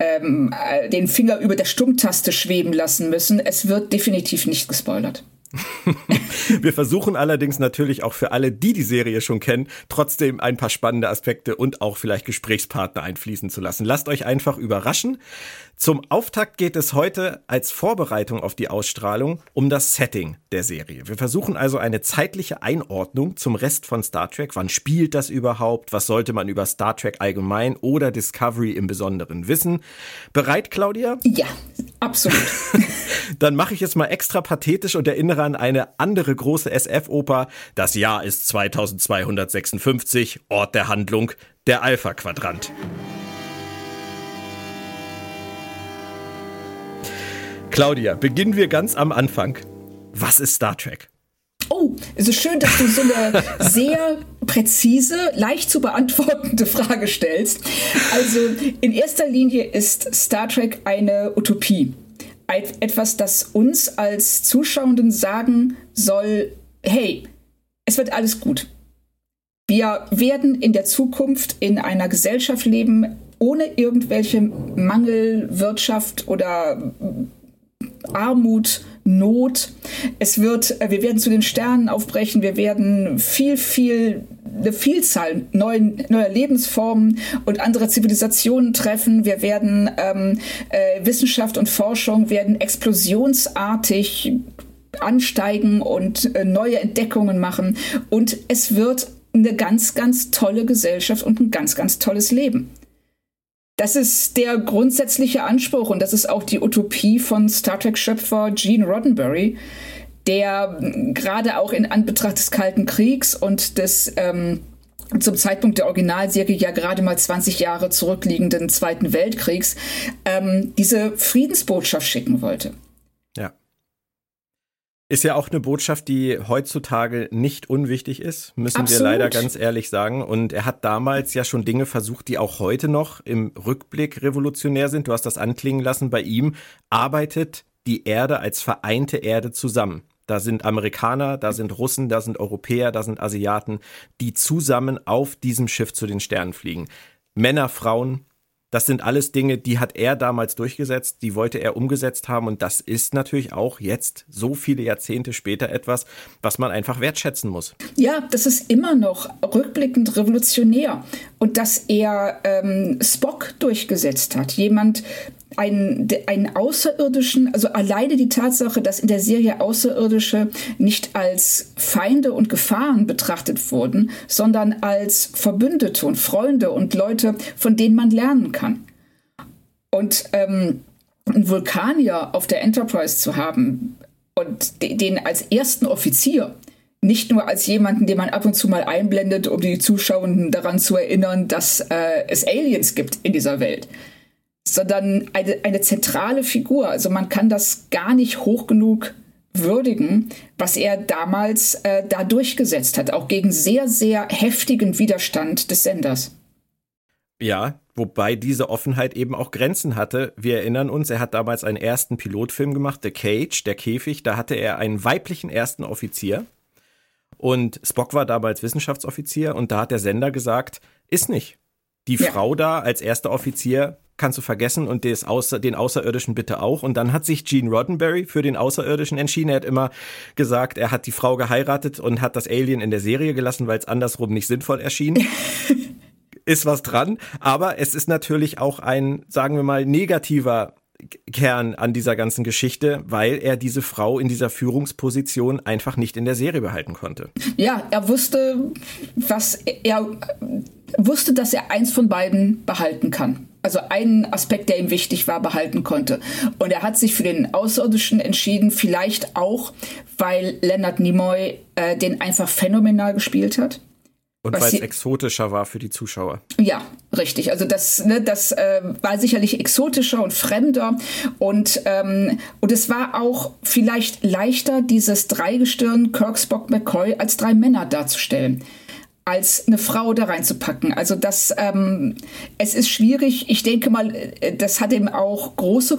ähm, äh, den Finger über der Stummtaste schweben lassen müssen. Es wird definitiv nicht gespoilert. Wir versuchen allerdings natürlich auch für alle, die die Serie schon kennen, trotzdem ein paar spannende Aspekte und auch vielleicht Gesprächspartner einfließen zu lassen. Lasst euch einfach überraschen. Zum Auftakt geht es heute als Vorbereitung auf die Ausstrahlung um das Setting der Serie. Wir versuchen also eine zeitliche Einordnung zum Rest von Star Trek. Wann spielt das überhaupt? Was sollte man über Star Trek allgemein oder Discovery im Besonderen wissen? Bereit, Claudia? Ja, absolut. Dann mache ich es mal extra pathetisch und erinnere an eine andere große SF-Oper. Das Jahr ist 2256, Ort der Handlung, der Alpha-Quadrant. Claudia, beginnen wir ganz am Anfang. Was ist Star Trek? Oh, es ist schön, dass du so eine sehr präzise, leicht zu beantwortende Frage stellst. Also in erster Linie ist Star Trek eine Utopie etwas, das uns als Zuschauenden sagen soll, hey, es wird alles gut. Wir werden in der Zukunft in einer Gesellschaft leben, ohne irgendwelche Mangelwirtschaft oder Armut, Not. Es wird, wir werden zu den Sternen aufbrechen, wir werden viel, viel, eine Vielzahl neuen, neuer Lebensformen und anderer Zivilisationen treffen. Wir werden ähm, äh, Wissenschaft und Forschung werden explosionsartig ansteigen und äh, neue Entdeckungen machen. Und es wird eine ganz, ganz tolle Gesellschaft und ein ganz, ganz tolles Leben. Das ist der grundsätzliche Anspruch und das ist auch die Utopie von Star Trek-Schöpfer Gene Roddenberry, der gerade auch in Anbetracht des Kalten Kriegs und des ähm, zum Zeitpunkt der Originalserie ja gerade mal 20 Jahre zurückliegenden Zweiten Weltkriegs ähm, diese Friedensbotschaft schicken wollte. Ist ja auch eine Botschaft, die heutzutage nicht unwichtig ist, müssen Absolut. wir leider ganz ehrlich sagen. Und er hat damals ja schon Dinge versucht, die auch heute noch im Rückblick revolutionär sind. Du hast das anklingen lassen. Bei ihm arbeitet die Erde als vereinte Erde zusammen. Da sind Amerikaner, da sind Russen, da sind Europäer, da sind Asiaten, die zusammen auf diesem Schiff zu den Sternen fliegen. Männer, Frauen, das sind alles Dinge, die hat er damals durchgesetzt, die wollte er umgesetzt haben und das ist natürlich auch jetzt, so viele Jahrzehnte später, etwas, was man einfach wertschätzen muss. Ja, das ist immer noch rückblickend revolutionär und dass er ähm, Spock durchgesetzt hat, jemand, einen, einen Außerirdischen, also alleine die Tatsache, dass in der Serie Außerirdische nicht als Feinde und Gefahren betrachtet wurden, sondern als Verbündete und Freunde und Leute, von denen man lernen kann. Und ähm, einen Vulkanier auf der Enterprise zu haben und den als ersten Offizier, nicht nur als jemanden, den man ab und zu mal einblendet, um die Zuschauenden daran zu erinnern, dass äh, es Aliens gibt in dieser Welt, sondern eine, eine zentrale Figur. Also man kann das gar nicht hoch genug würdigen, was er damals äh, da durchgesetzt hat, auch gegen sehr, sehr heftigen Widerstand des Senders. Ja, wobei diese Offenheit eben auch Grenzen hatte. Wir erinnern uns, er hat damals einen ersten Pilotfilm gemacht, The Cage, der Käfig. Da hatte er einen weiblichen ersten Offizier. Und Spock war damals Wissenschaftsoffizier und da hat der Sender gesagt, ist nicht. Die ja. Frau da als erster Offizier kannst du vergessen und des Außer, den Außerirdischen bitte auch. Und dann hat sich Gene Roddenberry für den Außerirdischen entschieden. Er hat immer gesagt, er hat die Frau geheiratet und hat das Alien in der Serie gelassen, weil es andersrum nicht sinnvoll erschien. ist was dran. Aber es ist natürlich auch ein, sagen wir mal, negativer Kern an dieser ganzen Geschichte, weil er diese Frau in dieser Führungsposition einfach nicht in der Serie behalten konnte. Ja, er wusste, was er wusste, dass er eins von beiden behalten kann also einen Aspekt, der ihm wichtig war, behalten konnte. Und er hat sich für den Außerirdischen entschieden, vielleicht auch, weil Leonard Nimoy äh, den einfach phänomenal gespielt hat. Und weil es exotischer war für die Zuschauer. Ja, richtig. Also das, ne, das äh, war sicherlich exotischer und fremder. Und, ähm, und es war auch vielleicht leichter, dieses Dreigestirn Kirk, Spock, McCoy als drei Männer darzustellen als eine Frau da reinzupacken. Also das, ähm, es ist schwierig. Ich denke mal, äh, das hat ihm auch große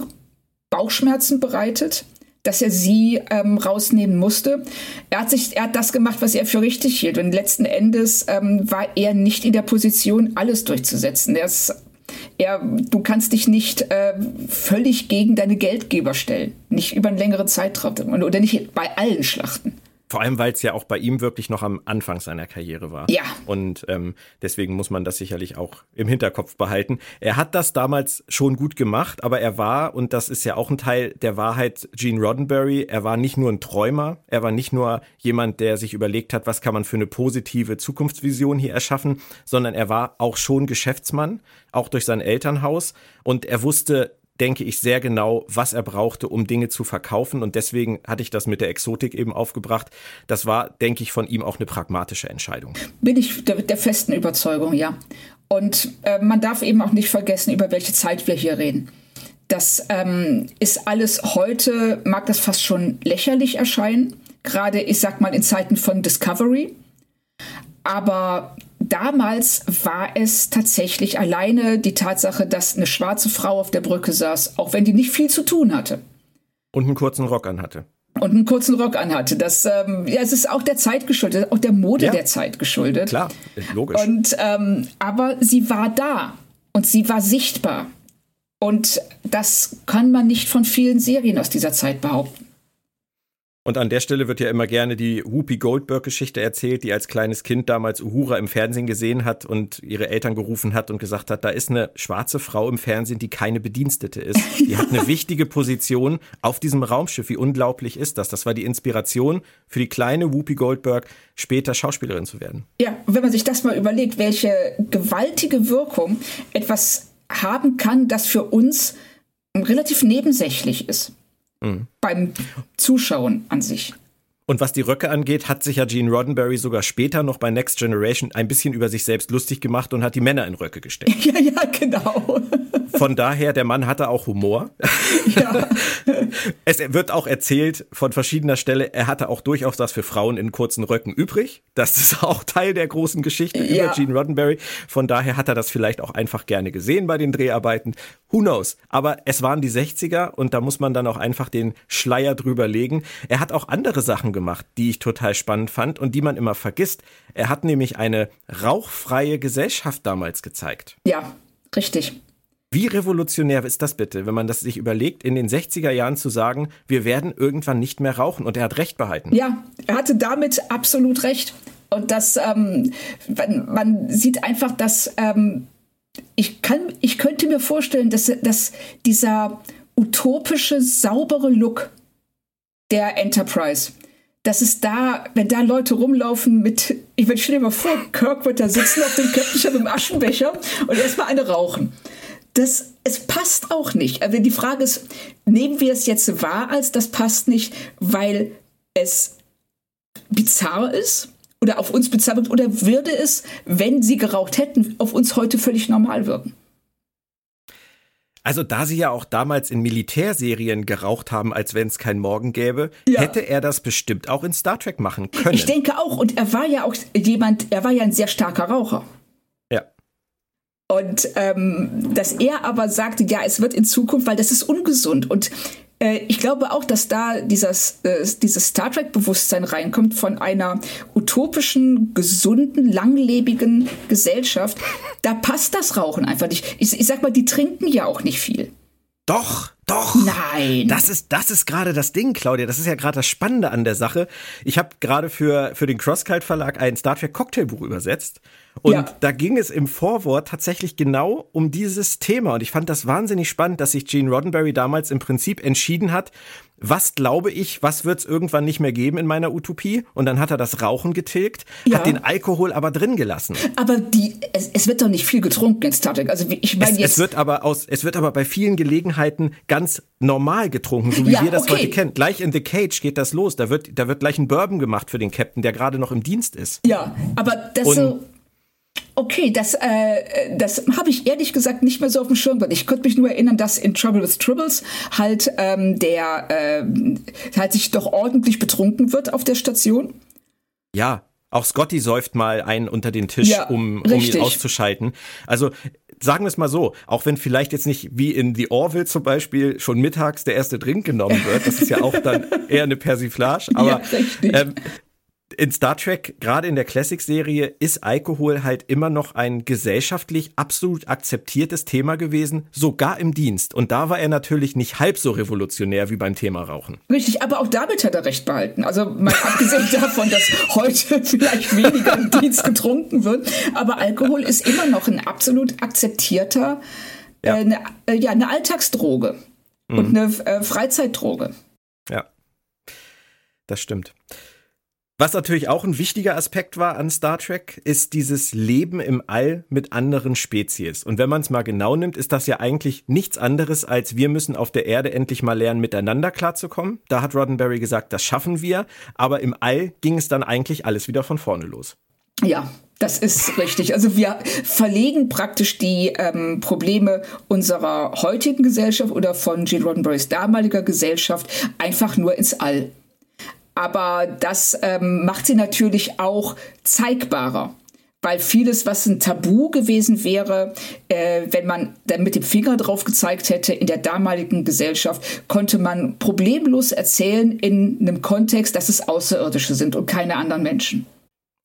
Bauchschmerzen bereitet, dass er sie ähm, rausnehmen musste. Er hat sich, er hat das gemacht, was er für richtig hielt. Und letzten Endes ähm, war er nicht in der Position, alles durchzusetzen. Er ist, er, du kannst dich nicht äh, völlig gegen deine Geldgeber stellen. Nicht über einen längeren Zeitraum oder nicht bei allen Schlachten. Vor allem, weil es ja auch bei ihm wirklich noch am Anfang seiner Karriere war. Ja. Und ähm, deswegen muss man das sicherlich auch im Hinterkopf behalten. Er hat das damals schon gut gemacht, aber er war, und das ist ja auch ein Teil der Wahrheit, Gene Roddenberry, er war nicht nur ein Träumer, er war nicht nur jemand, der sich überlegt hat, was kann man für eine positive Zukunftsvision hier erschaffen, sondern er war auch schon Geschäftsmann, auch durch sein Elternhaus. Und er wusste denke ich, sehr genau, was er brauchte, um Dinge zu verkaufen. Und deswegen hatte ich das mit der Exotik eben aufgebracht. Das war, denke ich, von ihm auch eine pragmatische Entscheidung. Bin ich der, der festen Überzeugung, ja. Und äh, man darf eben auch nicht vergessen, über welche Zeit wir hier reden. Das ähm, ist alles heute, mag das fast schon lächerlich erscheinen, gerade ich sag mal in Zeiten von Discovery. Aber damals war es tatsächlich alleine die Tatsache, dass eine schwarze Frau auf der Brücke saß, auch wenn die nicht viel zu tun hatte. Und einen kurzen Rock anhatte. Und einen kurzen Rock anhatte. Das, ähm, ja, es ist auch der Zeit geschuldet, auch der Mode ja. der Zeit geschuldet. Klar, logisch. Und, ähm, aber sie war da und sie war sichtbar. Und das kann man nicht von vielen Serien aus dieser Zeit behaupten. Und an der Stelle wird ja immer gerne die Whoopi Goldberg-Geschichte erzählt, die als kleines Kind damals Uhura im Fernsehen gesehen hat und ihre Eltern gerufen hat und gesagt hat, da ist eine schwarze Frau im Fernsehen, die keine Bedienstete ist. Die hat eine wichtige Position auf diesem Raumschiff. Wie unglaublich ist das? Das war die Inspiration für die kleine Whoopi Goldberg, später Schauspielerin zu werden. Ja, wenn man sich das mal überlegt, welche gewaltige Wirkung etwas haben kann, das für uns relativ nebensächlich ist mhm. beim Zuschauen an sich. Und was die Röcke angeht, hat sich ja Gene Roddenberry sogar später noch bei Next Generation ein bisschen über sich selbst lustig gemacht und hat die Männer in Röcke gesteckt. Ja, ja, genau. Von daher, der Mann hatte auch Humor. Ja. es wird auch erzählt von verschiedener Stelle, er hatte auch durchaus was für Frauen in kurzen Röcken übrig. Das ist auch Teil der großen Geschichte ja. über Gene Roddenberry. Von daher hat er das vielleicht auch einfach gerne gesehen bei den Dreharbeiten. Who knows? Aber es waren die 60er und da muss man dann auch einfach den Schleier drüber legen. Er hat auch andere Sachen gemacht, die ich total spannend fand und die man immer vergisst. Er hat nämlich eine rauchfreie Gesellschaft damals gezeigt. Ja, richtig. Wie revolutionär ist das bitte, wenn man das sich überlegt, in den 60er Jahren zu sagen, wir werden irgendwann nicht mehr rauchen und er hat recht behalten. Ja, er hatte damit absolut recht. Und das, ähm, man sieht einfach, dass ähm, ich kann, ich könnte mir vorstellen, dass, dass dieser utopische, saubere Look der Enterprise, dass es da, wenn da Leute rumlaufen mit, ich will stell dir mal vor, Kirk wird da sitzen auf dem Köpfchen mit dem Aschenbecher und erstmal eine rauchen das, es passt auch nicht. Also die Frage ist, nehmen wir es jetzt wahr als das passt nicht, weil es bizarr ist oder auf uns bizarr wirkt oder würde es, wenn sie geraucht hätten, auf uns heute völlig normal wirken? Also da sie ja auch damals in Militärserien geraucht haben, als wenn es kein Morgen gäbe, ja. hätte er das bestimmt auch in Star Trek machen können. Ich denke auch. Und er war ja auch jemand, er war ja ein sehr starker Raucher. Und ähm, dass er aber sagte, ja, es wird in Zukunft, weil das ist ungesund. Und ich glaube auch, dass da dieses, äh, dieses Star Trek-Bewusstsein reinkommt von einer utopischen, gesunden, langlebigen Gesellschaft. Da passt das Rauchen einfach nicht. Ich, ich sag mal, die trinken ja auch nicht viel. Doch, doch. Nein. Das ist, das ist gerade das Ding, Claudia. Das ist ja gerade das Spannende an der Sache. Ich habe gerade für, für den Crosskite Verlag ein Star Trek Cocktailbuch übersetzt. Und ja. da ging es im Vorwort tatsächlich genau um dieses Thema. Und ich fand das wahnsinnig spannend, dass sich Gene Roddenberry damals im Prinzip entschieden hat, was glaube ich, was wird es irgendwann nicht mehr geben in meiner Utopie? Und dann hat er das Rauchen getilgt, ja. hat den Alkohol aber drin gelassen. Aber die, es, es wird doch nicht viel getrunken in Star Trek. Also ich meine jetzt. Es wird aber aus, es wird aber bei vielen Gelegenheiten ganz normal getrunken, so wie ja, wir das okay. heute kennen. Gleich in The Cage geht das los. Da wird, da wird gleich ein Bourbon gemacht für den Captain, der gerade noch im Dienst ist. Ja, aber das Und, so Okay, das, äh, das habe ich ehrlich gesagt nicht mehr so auf dem Schirm. Ich konnte mich nur erinnern, dass in Trouble with Tribbles halt ähm, der äh, halt sich doch ordentlich betrunken wird auf der Station. Ja, auch Scotty säuft mal einen unter den Tisch, ja, um, um ihn auszuschalten. Also sagen wir es mal so, auch wenn vielleicht jetzt nicht wie in The Orville zum Beispiel schon mittags der erste Drink genommen wird, das ist ja auch dann eher eine Persiflage, aber ja, ähm, in Star Trek, gerade in der Classic-Serie, ist Alkohol halt immer noch ein gesellschaftlich absolut akzeptiertes Thema gewesen, sogar im Dienst. Und da war er natürlich nicht halb so revolutionär wie beim Thema Rauchen. Richtig, aber auch damit hat er recht behalten. Also mal abgesehen davon, dass heute vielleicht weniger im Dienst getrunken wird, aber Alkohol ist immer noch ein absolut akzeptierter, ja, äh, eine, äh, ja, eine Alltagsdroge mhm. und eine äh, Freizeitdroge. Ja, das stimmt. Was natürlich auch ein wichtiger Aspekt war an Star Trek, ist dieses Leben im All mit anderen Spezies. Und wenn man es mal genau nimmt, ist das ja eigentlich nichts anderes, als wir müssen auf der Erde endlich mal lernen, miteinander klarzukommen. Da hat Roddenberry gesagt, das schaffen wir. Aber im All ging es dann eigentlich alles wieder von vorne los. Ja, das ist richtig. Also wir verlegen praktisch die ähm, Probleme unserer heutigen Gesellschaft oder von Gene Roddenberrys damaliger Gesellschaft einfach nur ins All. Aber das ähm, macht sie natürlich auch zeigbarer weil vieles, was ein Tabu gewesen wäre, äh, wenn man dann mit dem Finger drauf gezeigt hätte in der damaligen Gesellschaft, konnte man problemlos erzählen in einem Kontext, dass es Außerirdische sind und keine anderen Menschen.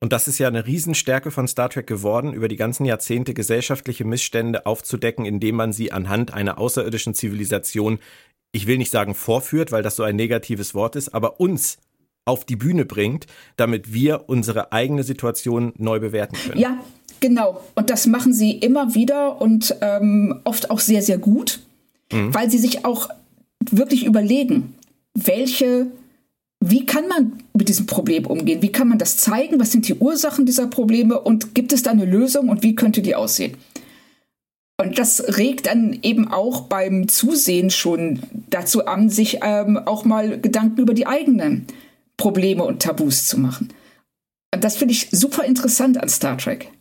Und das ist ja eine Riesenstärke von Star Trek geworden, über die ganzen Jahrzehnte gesellschaftliche Missstände aufzudecken, indem man sie anhand einer außerirdischen Zivilisation, ich will nicht sagen vorführt, weil das so ein negatives Wort ist, aber uns auf die Bühne bringt, damit wir unsere eigene Situation neu bewerten können. Ja, genau. Und das machen sie immer wieder und ähm, oft auch sehr, sehr gut, mhm. weil sie sich auch wirklich überlegen, welche, wie kann man mit diesem Problem umgehen? Wie kann man das zeigen? Was sind die Ursachen dieser Probleme? Und gibt es da eine Lösung und wie könnte die aussehen? Und das regt dann eben auch beim Zusehen schon dazu an, sich ähm, auch mal Gedanken über die eigenen Probleme und Tabus zu machen. Und das finde ich super interessant an Star Trek.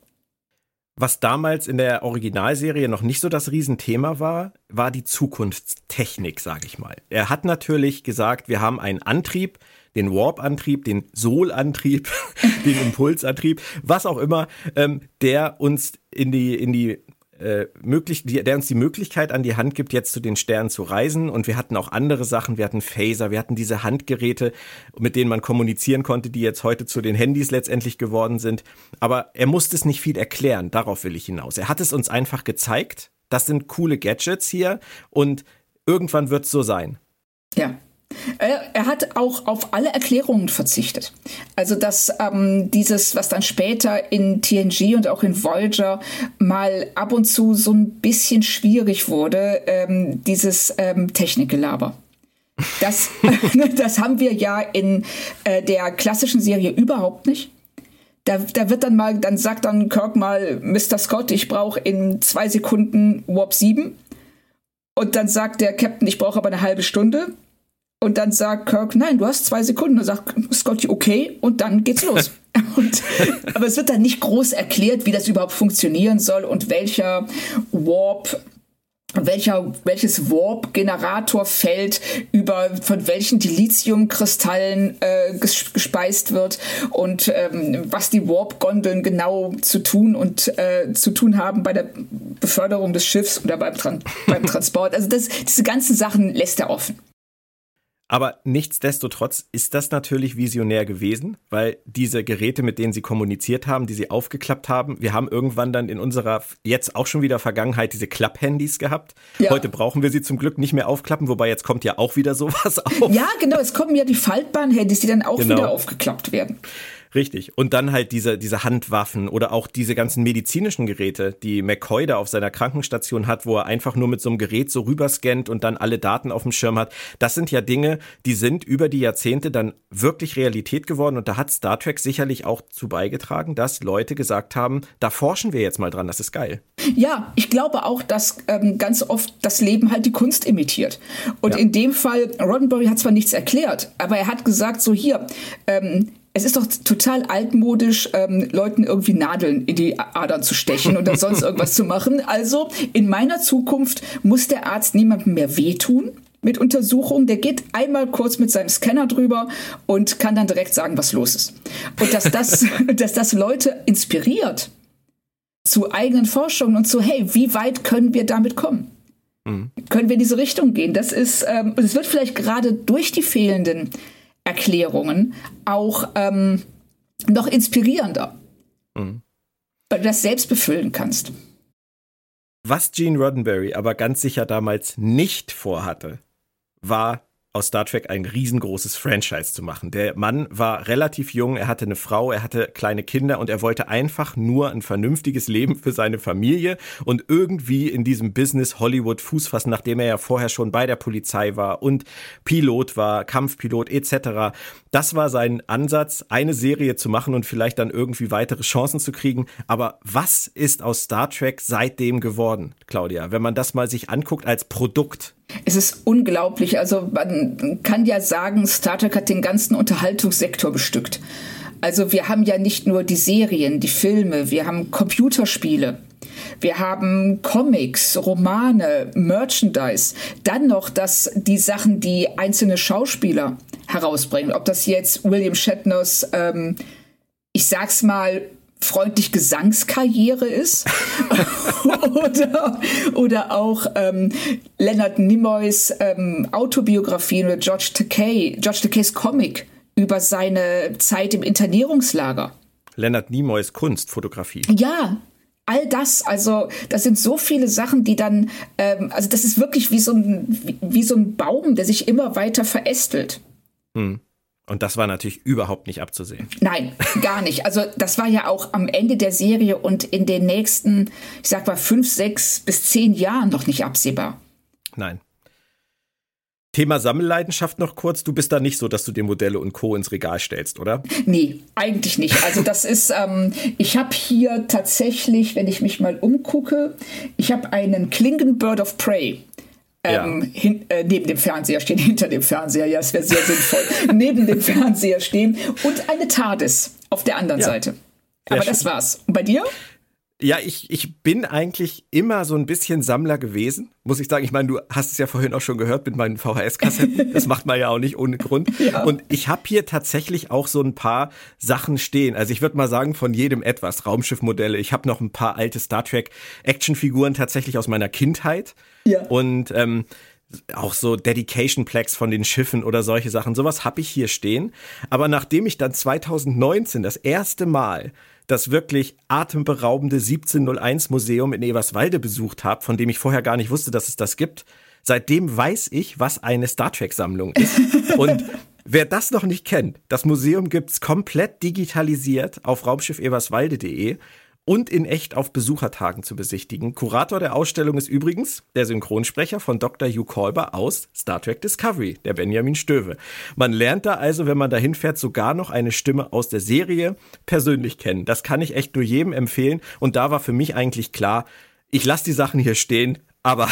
Was damals in der Originalserie noch nicht so das Riesenthema war, war die Zukunftstechnik, sage ich mal. Er hat natürlich gesagt, wir haben einen Antrieb, den Warp-Antrieb, den Sol-Antrieb, den Impulsantrieb, was auch immer, ähm, der uns in die, in die äh, möglich, die, der uns die Möglichkeit an die Hand gibt, jetzt zu den Sternen zu reisen. Und wir hatten auch andere Sachen. Wir hatten Phaser, wir hatten diese Handgeräte, mit denen man kommunizieren konnte, die jetzt heute zu den Handys letztendlich geworden sind. Aber er musste es nicht viel erklären. Darauf will ich hinaus. Er hat es uns einfach gezeigt. Das sind coole Gadgets hier und irgendwann wird es so sein. Ja, er hat auch auf alle Erklärungen verzichtet. Also dass ähm, dieses, was dann später in TNG und auch in Voyager mal ab und zu so ein bisschen schwierig wurde, ähm, dieses ähm, Technikgelaber. Das, das haben wir ja in äh, der klassischen Serie überhaupt nicht. Da, da wird dann mal, dann sagt dann Kirk mal, Mr. Scott, ich brauche in zwei Sekunden Warp 7. Und dann sagt der Captain, ich brauche aber eine halbe Stunde. Und dann sagt Kirk, nein, du hast zwei Sekunden. Und sagt Scotty, okay, und dann geht's los. und, aber es wird dann nicht groß erklärt, wie das überhaupt funktionieren soll und welcher Warp welcher, welches Warp-Generatorfeld über von welchen Dilithiumkristallen äh, gespeist wird und ähm, was die Warp-Gondeln genau zu tun und äh, zu tun haben bei der Beförderung des Schiffs oder beim, Tran beim Transport. Also das, diese ganzen Sachen lässt er offen. Aber nichtsdestotrotz ist das natürlich visionär gewesen, weil diese Geräte, mit denen sie kommuniziert haben, die sie aufgeklappt haben, wir haben irgendwann dann in unserer jetzt auch schon wieder Vergangenheit diese Klapphandys gehabt. Ja. Heute brauchen wir sie zum Glück nicht mehr aufklappen, wobei jetzt kommt ja auch wieder sowas auf. Ja, genau, es kommen ja die faltbaren Handys, die dann auch genau. wieder aufgeklappt werden. Richtig. Und dann halt diese, diese Handwaffen oder auch diese ganzen medizinischen Geräte, die McCoy da auf seiner Krankenstation hat, wo er einfach nur mit so einem Gerät so rüberscannt und dann alle Daten auf dem Schirm hat. Das sind ja Dinge, die sind über die Jahrzehnte dann wirklich Realität geworden. Und da hat Star Trek sicherlich auch zu beigetragen, dass Leute gesagt haben, da forschen wir jetzt mal dran, das ist geil. Ja, ich glaube auch, dass ähm, ganz oft das Leben halt die Kunst imitiert. Und ja. in dem Fall, Roddenberry hat zwar nichts erklärt, aber er hat gesagt, so hier, ähm, es ist doch total altmodisch, ähm, Leuten irgendwie Nadeln in die Adern zu stechen oder sonst irgendwas zu machen. Also in meiner Zukunft muss der Arzt niemandem mehr wehtun mit Untersuchungen. Der geht einmal kurz mit seinem Scanner drüber und kann dann direkt sagen, was los ist. Und dass das, dass das Leute inspiriert zu eigenen Forschungen und zu, hey, wie weit können wir damit kommen? Mhm. Können wir in diese Richtung gehen? Das ist, ähm, es wird vielleicht gerade durch die fehlenden Erklärungen auch ähm, noch inspirierender. Mhm. Weil du das selbst befüllen kannst. Was Gene Roddenberry aber ganz sicher damals nicht vorhatte, war aus Star Trek ein riesengroßes Franchise zu machen. Der Mann war relativ jung, er hatte eine Frau, er hatte kleine Kinder und er wollte einfach nur ein vernünftiges Leben für seine Familie und irgendwie in diesem Business Hollywood Fuß fassen, nachdem er ja vorher schon bei der Polizei war und Pilot war, Kampfpilot etc. Das war sein Ansatz, eine Serie zu machen und vielleicht dann irgendwie weitere Chancen zu kriegen. Aber was ist aus Star Trek seitdem geworden, Claudia, wenn man das mal sich anguckt als Produkt? Es ist unglaublich. Also man kann ja sagen, Star Trek hat den ganzen Unterhaltungssektor bestückt. Also wir haben ja nicht nur die Serien, die Filme, wir haben Computerspiele. Wir haben Comics, Romane, Merchandise. Dann noch das, die Sachen, die einzelne Schauspieler herausbringen. Ob das jetzt William Shatners, ähm, ich sag's mal, freundlich Gesangskarriere ist oder, oder auch ähm, Leonard Nimoys ähm, Autobiografie oder George Takei, George Takeis Comic über seine Zeit im Internierungslager. Leonard Nimoys Kunstfotografie. Ja, all das, also das sind so viele Sachen, die dann, ähm, also das ist wirklich wie so, ein, wie, wie so ein Baum, der sich immer weiter verästelt. Hm. Und das war natürlich überhaupt nicht abzusehen. Nein, gar nicht. Also das war ja auch am Ende der Serie und in den nächsten, ich sag mal, fünf, sechs bis zehn Jahren noch nicht absehbar. Nein. Thema Sammelleidenschaft noch kurz. Du bist da nicht so, dass du dir Modelle und Co. ins Regal stellst, oder? Nee, eigentlich nicht. Also das ist, ähm, ich habe hier tatsächlich, wenn ich mich mal umgucke, ich habe einen Klingon Bird of Prey. Ähm, ja. hin, äh, neben dem Fernseher stehen, hinter dem Fernseher, ja, das wäre sehr sinnvoll, neben dem Fernseher stehen und eine TARDIS auf der anderen ja. Seite. Aber das war's. Und bei dir? Ja, ich, ich bin eigentlich immer so ein bisschen Sammler gewesen, muss ich sagen. Ich meine, du hast es ja vorhin auch schon gehört mit meinen VHS-Kassetten. Das macht man ja auch nicht ohne Grund. Ja. Und ich habe hier tatsächlich auch so ein paar Sachen stehen. Also ich würde mal sagen, von jedem etwas. Raumschiffmodelle. Ich habe noch ein paar alte Star Trek-Actionfiguren tatsächlich aus meiner Kindheit. Ja. Und ähm, auch so Dedication Plaques von den Schiffen oder solche Sachen. Sowas habe ich hier stehen. Aber nachdem ich dann 2019 das erste Mal das wirklich atemberaubende 1701 Museum in Eberswalde besucht habe, von dem ich vorher gar nicht wusste, dass es das gibt. Seitdem weiß ich, was eine Star Trek Sammlung ist. Und wer das noch nicht kennt, das Museum gibt's komplett digitalisiert auf raumschiff-eberswalde.de und in echt auf Besuchertagen zu besichtigen. Kurator der Ausstellung ist übrigens der Synchronsprecher von Dr. Hugh Kolber aus Star Trek Discovery, der Benjamin Stöwe. Man lernt da also, wenn man dahin fährt, sogar noch eine Stimme aus der Serie persönlich kennen. Das kann ich echt nur jedem empfehlen und da war für mich eigentlich klar, ich lasse die Sachen hier stehen, aber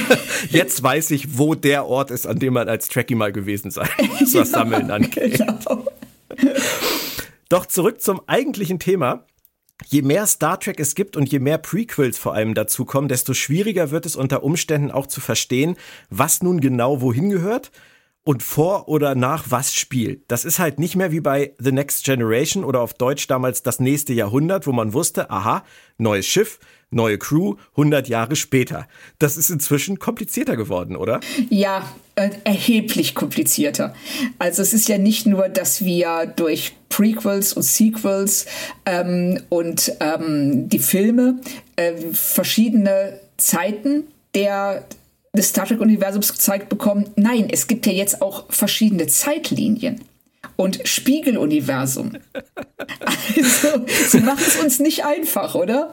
jetzt weiß ich, wo der Ort ist, an dem man als Trekkie mal gewesen sein muss, was Sammeln angeht. Genau. Doch zurück zum eigentlichen Thema je mehr Star Trek es gibt und je mehr Prequels vor allem dazukommen, desto schwieriger wird es unter Umständen auch zu verstehen, was nun genau wohin gehört und vor oder nach was spielt. Das ist halt nicht mehr wie bei The Next Generation oder auf Deutsch damals das nächste Jahrhundert, wo man wusste, aha, neues Schiff, neue Crew, 100 Jahre später. Das ist inzwischen komplizierter geworden, oder? Ja, äh, erheblich komplizierter. Also es ist ja nicht nur, dass wir durch Prequels und Sequels ähm, und ähm, die Filme äh, verschiedene Zeiten der des Star Trek-Universums gezeigt bekommen. Nein, es gibt ja jetzt auch verschiedene Zeitlinien und Spiegeluniversum. Also, sie machen es uns nicht einfach, oder?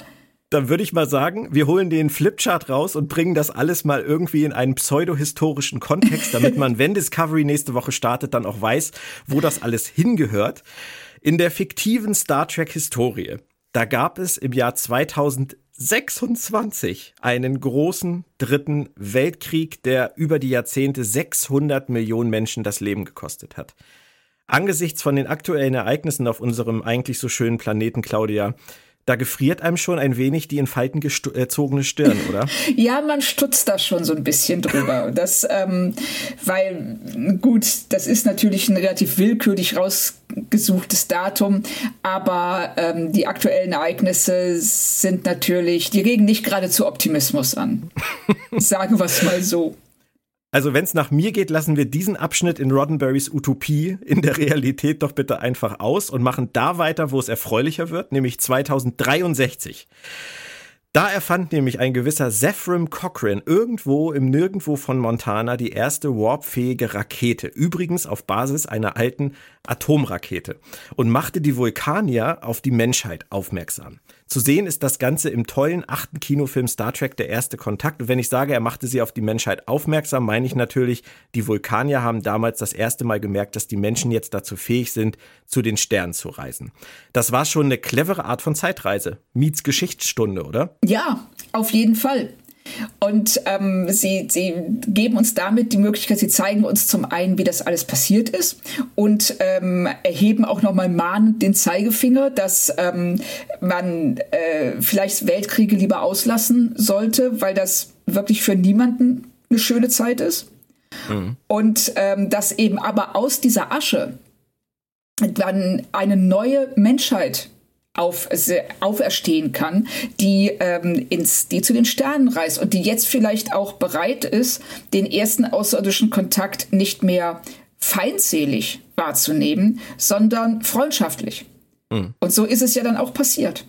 Dann würde ich mal sagen, wir holen den Flipchart raus und bringen das alles mal irgendwie in einen pseudohistorischen Kontext, damit man, wenn Discovery nächste Woche startet, dann auch weiß, wo das alles hingehört. In der fiktiven Star Trek Historie, da gab es im Jahr 2026 einen großen dritten Weltkrieg, der über die Jahrzehnte 600 Millionen Menschen das Leben gekostet hat. Angesichts von den aktuellen Ereignissen auf unserem eigentlich so schönen Planeten, Claudia, da gefriert einem schon ein wenig die in Falten gezogene Stirn, oder? ja, man stutzt da schon so ein bisschen drüber. Das, ähm, weil, gut, das ist natürlich ein relativ willkürlich rausgesuchtes Datum, aber ähm, die aktuellen Ereignisse sind natürlich, die regen nicht gerade zu Optimismus an. Sagen wir es mal so. Also wenn es nach mir geht, lassen wir diesen Abschnitt in Roddenberrys Utopie in der Realität doch bitte einfach aus und machen da weiter, wo es erfreulicher wird, nämlich 2063. Da erfand nämlich ein gewisser Zephram Cochrane irgendwo im Nirgendwo von Montana die erste warpfähige Rakete, übrigens auf Basis einer alten Atomrakete, und machte die Vulkanier auf die Menschheit aufmerksam. Zu sehen ist das Ganze im tollen achten Kinofilm Star Trek Der erste Kontakt. Und wenn ich sage, er machte sie auf die Menschheit aufmerksam, meine ich natürlich, die Vulkanier haben damals das erste Mal gemerkt, dass die Menschen jetzt dazu fähig sind, zu den Sternen zu reisen. Das war schon eine clevere Art von Zeitreise. Miets Geschichtsstunde, oder? Ja, auf jeden Fall. Und ähm, sie, sie geben uns damit die Möglichkeit, sie zeigen uns zum einen, wie das alles passiert ist und ähm, erheben auch nochmal mahnend den Zeigefinger, dass ähm, man äh, vielleicht Weltkriege lieber auslassen sollte, weil das wirklich für niemanden eine schöne Zeit ist. Mhm. Und ähm, dass eben aber aus dieser Asche dann eine neue Menschheit auf, auferstehen kann, die, ähm, ins, die zu den Sternen reist und die jetzt vielleicht auch bereit ist, den ersten außerirdischen Kontakt nicht mehr feindselig wahrzunehmen, sondern freundschaftlich. Mhm. Und so ist es ja dann auch passiert.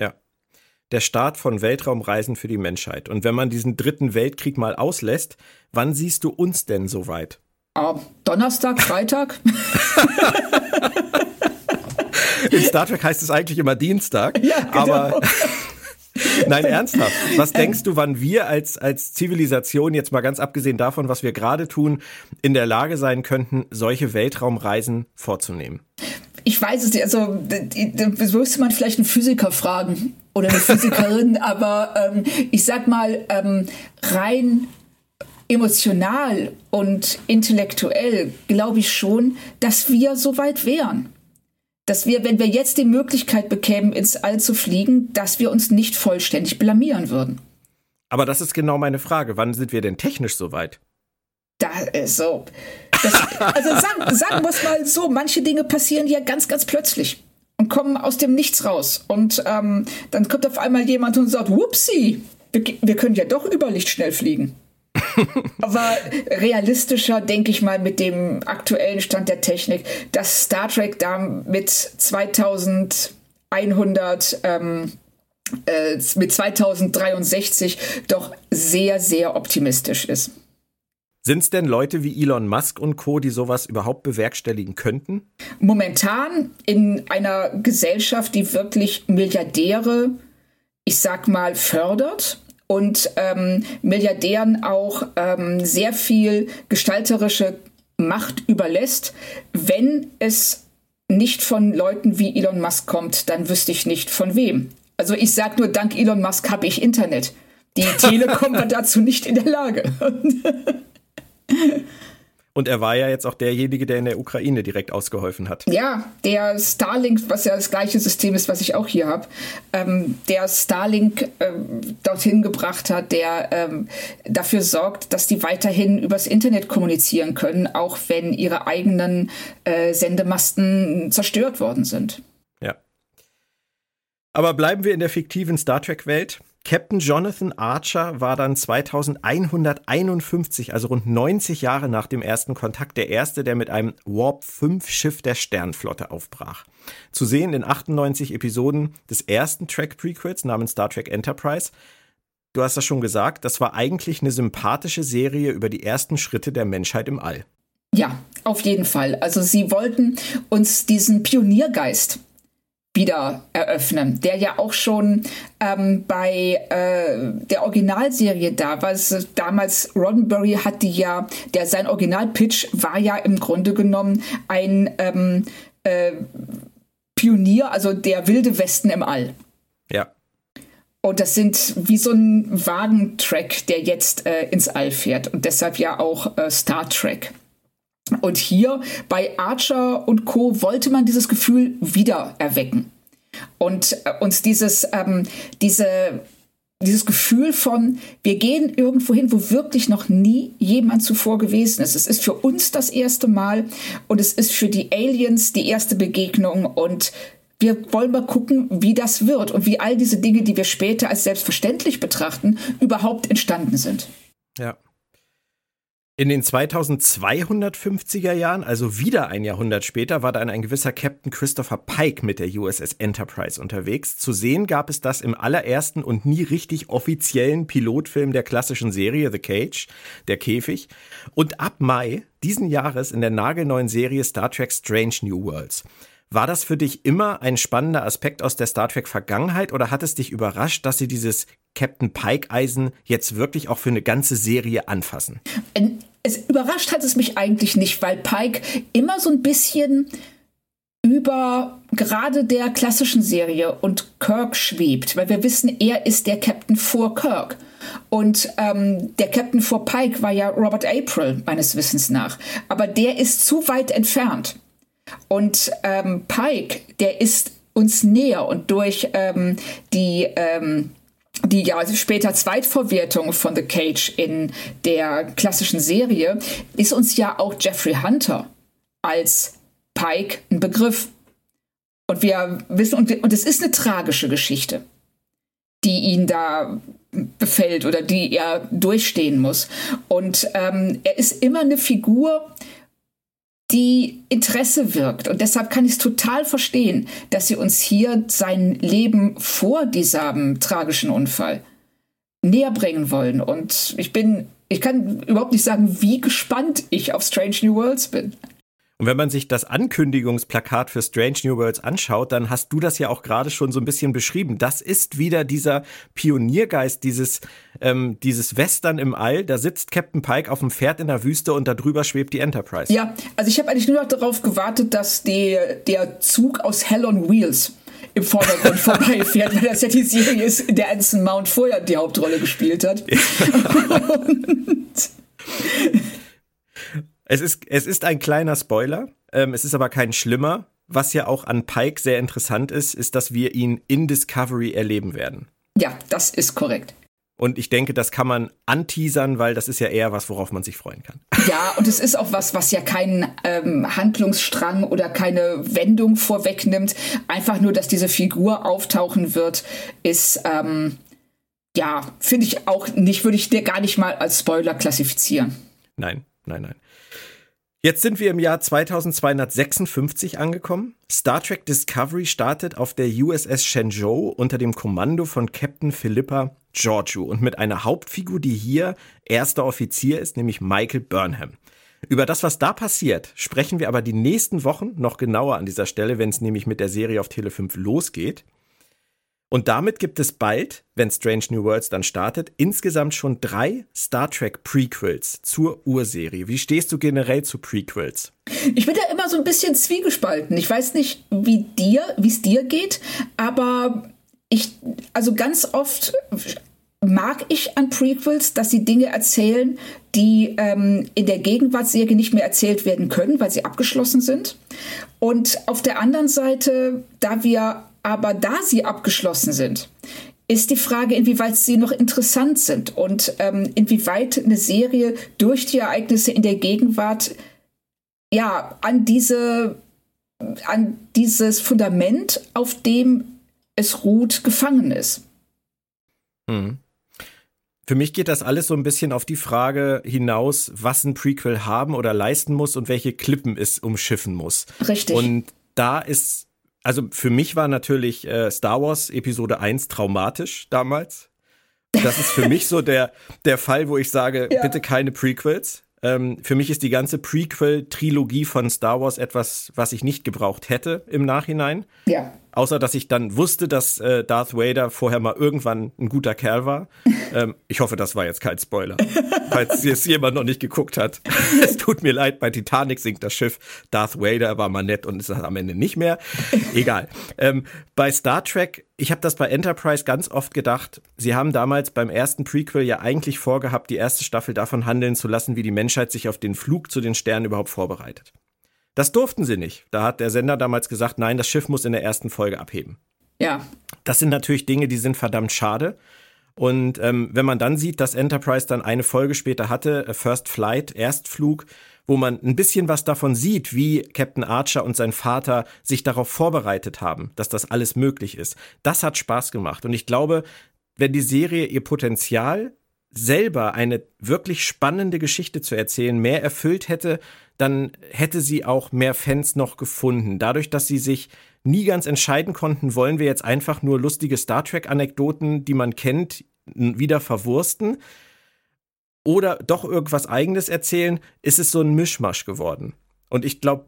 Ja. Der Start von Weltraumreisen für die Menschheit. Und wenn man diesen dritten Weltkrieg mal auslässt, wann siehst du uns denn soweit? Oh, Donnerstag, Freitag? In Star Trek heißt es eigentlich immer Dienstag. Ja, genau. Aber Nein, ernsthaft. Was denkst du, wann wir als, als Zivilisation, jetzt mal ganz abgesehen davon, was wir gerade tun, in der Lage sein könnten, solche Weltraumreisen vorzunehmen? Ich weiß es nicht. Also, da müsste man vielleicht einen Physiker fragen oder eine Physikerin, aber ähm, ich sag mal, ähm, rein emotional und intellektuell glaube ich schon, dass wir so weit wären. Dass wir, wenn wir jetzt die Möglichkeit bekämen, ins All zu fliegen, dass wir uns nicht vollständig blamieren würden. Aber das ist genau meine Frage. Wann sind wir denn technisch so weit? Da ist so. Das, also sagen, sagen wir es mal so, manche Dinge passieren ja ganz, ganz plötzlich und kommen aus dem Nichts raus. Und ähm, dann kommt auf einmal jemand und sagt, whoopsie, wir, wir können ja doch über Licht schnell fliegen. Aber realistischer, denke ich mal, mit dem aktuellen Stand der Technik, dass Star Trek da mit 2100 ähm, äh, mit 2063 doch sehr, sehr optimistisch ist. Sind es denn Leute wie Elon Musk und Co., die sowas überhaupt bewerkstelligen könnten? Momentan in einer Gesellschaft, die wirklich Milliardäre, ich sag mal, fördert und ähm, Milliardären auch ähm, sehr viel gestalterische Macht überlässt, wenn es nicht von Leuten wie Elon Musk kommt, dann wüsste ich nicht von wem. Also ich sag nur, dank Elon Musk habe ich Internet. Die Telekom war dazu nicht in der Lage. Und er war ja jetzt auch derjenige, der in der Ukraine direkt ausgeholfen hat. Ja, der Starlink, was ja das gleiche System ist, was ich auch hier habe, ähm, der Starlink ähm, dorthin gebracht hat, der ähm, dafür sorgt, dass die weiterhin übers Internet kommunizieren können, auch wenn ihre eigenen äh, Sendemasten zerstört worden sind. Ja. Aber bleiben wir in der fiktiven Star Trek-Welt. Captain Jonathan Archer war dann 2151, also rund 90 Jahre nach dem ersten Kontakt, der erste, der mit einem Warp 5 Schiff der Sternflotte aufbrach. Zu sehen in 98 Episoden des ersten Track Prequels namens Star Trek Enterprise. Du hast das schon gesagt, das war eigentlich eine sympathische Serie über die ersten Schritte der Menschheit im All. Ja, auf jeden Fall. Also sie wollten uns diesen Pioniergeist wieder eröffnen, der ja auch schon ähm, bei äh, der Originalserie da war. Damals Roddenberry hatte ja, der sein Originalpitch war ja im Grunde genommen ein ähm, äh, Pionier, also der wilde Westen im All. Ja. Und das sind wie so ein Wagentrack, der jetzt äh, ins All fährt und deshalb ja auch äh, Star Trek. Und hier bei Archer und Co. wollte man dieses Gefühl wieder erwecken. Und äh, uns dieses, ähm, diese, dieses Gefühl von, wir gehen irgendwo hin, wo wirklich noch nie jemand zuvor gewesen ist. Es ist für uns das erste Mal und es ist für die Aliens die erste Begegnung und wir wollen mal gucken, wie das wird und wie all diese Dinge, die wir später als selbstverständlich betrachten, überhaupt entstanden sind. Ja. In den 2250er Jahren, also wieder ein Jahrhundert später, war dann ein gewisser Captain Christopher Pike mit der USS Enterprise unterwegs. Zu sehen gab es das im allerersten und nie richtig offiziellen Pilotfilm der klassischen Serie The Cage, der Käfig. Und ab Mai diesen Jahres in der nagelneuen Serie Star Trek Strange New Worlds. War das für dich immer ein spannender Aspekt aus der Star Trek Vergangenheit oder hat es dich überrascht, dass sie dieses Captain Pike Eisen jetzt wirklich auch für eine ganze Serie anfassen? Es überrascht hat es mich eigentlich nicht, weil Pike immer so ein bisschen über gerade der klassischen Serie und Kirk schwebt, weil wir wissen, er ist der Captain vor Kirk. Und ähm, der Captain vor Pike war ja Robert April, meines Wissens nach. Aber der ist zu weit entfernt. Und ähm, Pike, der ist uns näher und durch ähm, die ähm, die ja also später Zweitverwertung von The Cage in der klassischen Serie, ist uns ja auch Jeffrey Hunter als Pike ein Begriff. Und wir wissen, und, und es ist eine tragische Geschichte, die ihn da befällt oder die er durchstehen muss. Und ähm, er ist immer eine Figur, die Interesse wirkt. Und deshalb kann ich es total verstehen, dass sie uns hier sein Leben vor diesem tragischen Unfall näher bringen wollen. Und ich bin, ich kann überhaupt nicht sagen, wie gespannt ich auf Strange New Worlds bin. Und wenn man sich das Ankündigungsplakat für Strange New Worlds anschaut, dann hast du das ja auch gerade schon so ein bisschen beschrieben. Das ist wieder dieser Pioniergeist, dieses, ähm, dieses Western im All. Da sitzt Captain Pike auf dem Pferd in der Wüste und darüber schwebt die Enterprise. Ja, also ich habe eigentlich nur noch darauf gewartet, dass die, der Zug aus Hell on Wheels im Vordergrund vorbeifährt, weil das ja die Serie ist, in der Anson Mount vorher die Hauptrolle gespielt hat. und es, ist, es ist ein kleiner Spoiler, ähm, es ist aber kein schlimmer. Was ja auch an Pike sehr interessant ist, ist, dass wir ihn in Discovery erleben werden. Ja, das ist korrekt. Und ich denke, das kann man anteasern, weil das ist ja eher was, worauf man sich freuen kann. Ja, und es ist auch was, was ja keinen ähm, Handlungsstrang oder keine Wendung vorwegnimmt. Einfach nur, dass diese Figur auftauchen wird, ist, ähm, ja, finde ich auch nicht, würde ich dir gar nicht mal als Spoiler klassifizieren. Nein, nein, nein. Jetzt sind wir im Jahr 2256 angekommen. Star Trek Discovery startet auf der USS Shenzhou unter dem Kommando von Captain Philippa Georgiou und mit einer Hauptfigur, die hier erster Offizier ist, nämlich Michael Burnham. Über das, was da passiert, sprechen wir aber die nächsten Wochen noch genauer an dieser Stelle, wenn es nämlich mit der Serie auf Tele 5 losgeht. Und damit gibt es bald, wenn Strange New Worlds dann startet, insgesamt schon drei Star Trek Prequels zur Urserie. Wie stehst du generell zu Prequels? Ich bin da immer so ein bisschen zwiegespalten. Ich weiß nicht, wie dir, wie es dir geht, aber ich, also ganz oft mag ich an Prequels, dass sie Dinge erzählen, die ähm, in der Gegenwartsserie nicht mehr erzählt werden können, weil sie abgeschlossen sind. Und auf der anderen Seite, da wir aber da sie abgeschlossen sind, ist die Frage, inwieweit sie noch interessant sind und ähm, inwieweit eine Serie durch die Ereignisse in der Gegenwart ja an diese an dieses Fundament, auf dem es ruht, gefangen ist. Hm. Für mich geht das alles so ein bisschen auf die Frage hinaus, was ein Prequel haben oder leisten muss und welche Klippen es umschiffen muss. Richtig. Und da ist also für mich war natürlich äh, Star Wars Episode 1 traumatisch damals. Das ist für mich so der, der Fall, wo ich sage, ja. bitte keine Prequels. Ähm, für mich ist die ganze Prequel-Trilogie von Star Wars etwas, was ich nicht gebraucht hätte im Nachhinein. Ja. Außer, dass ich dann wusste, dass äh, Darth Vader vorher mal irgendwann ein guter Kerl war. ähm, ich hoffe, das war jetzt kein Spoiler, falls es jemand noch nicht geguckt hat. es tut mir leid, bei Titanic sinkt das Schiff. Darth Vader war mal nett und ist das am Ende nicht mehr. Egal. Ähm, bei Star Trek, ich habe das bei Enterprise ganz oft gedacht, sie haben damals beim ersten Prequel ja eigentlich vorgehabt, die erste Staffel davon handeln zu lassen, wie die Menschheit sich auf den Flug zu den Sternen überhaupt vorbereitet. Das durften sie nicht. Da hat der Sender damals gesagt, nein, das Schiff muss in der ersten Folge abheben. Ja. Das sind natürlich Dinge, die sind verdammt schade. Und ähm, wenn man dann sieht, dass Enterprise dann eine Folge später hatte, äh, First Flight, Erstflug, wo man ein bisschen was davon sieht, wie Captain Archer und sein Vater sich darauf vorbereitet haben, dass das alles möglich ist. Das hat Spaß gemacht. Und ich glaube, wenn die Serie ihr Potenzial selber eine wirklich spannende Geschichte zu erzählen mehr erfüllt hätte, dann hätte sie auch mehr Fans noch gefunden. Dadurch, dass sie sich nie ganz entscheiden konnten, wollen wir jetzt einfach nur lustige Star Trek-Anekdoten, die man kennt, wieder verwursten oder doch irgendwas Eigenes erzählen, ist es so ein Mischmasch geworden. Und ich glaube,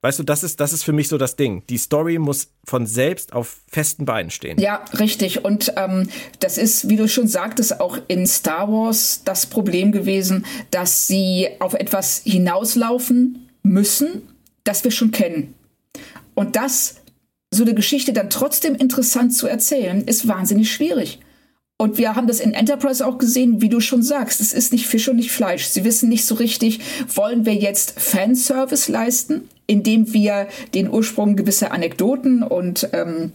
Weißt du, das ist, das ist für mich so das Ding. Die Story muss von selbst auf festen Beinen stehen. Ja, richtig. Und ähm, das ist, wie du schon sagtest, auch in Star Wars das Problem gewesen, dass sie auf etwas hinauslaufen müssen, das wir schon kennen. Und das, so eine Geschichte dann trotzdem interessant zu erzählen, ist wahnsinnig schwierig. Und wir haben das in Enterprise auch gesehen, wie du schon sagst, es ist nicht Fisch und nicht Fleisch. Sie wissen nicht so richtig, wollen wir jetzt Fanservice leisten, indem wir den Ursprung gewisser Anekdoten und ähm,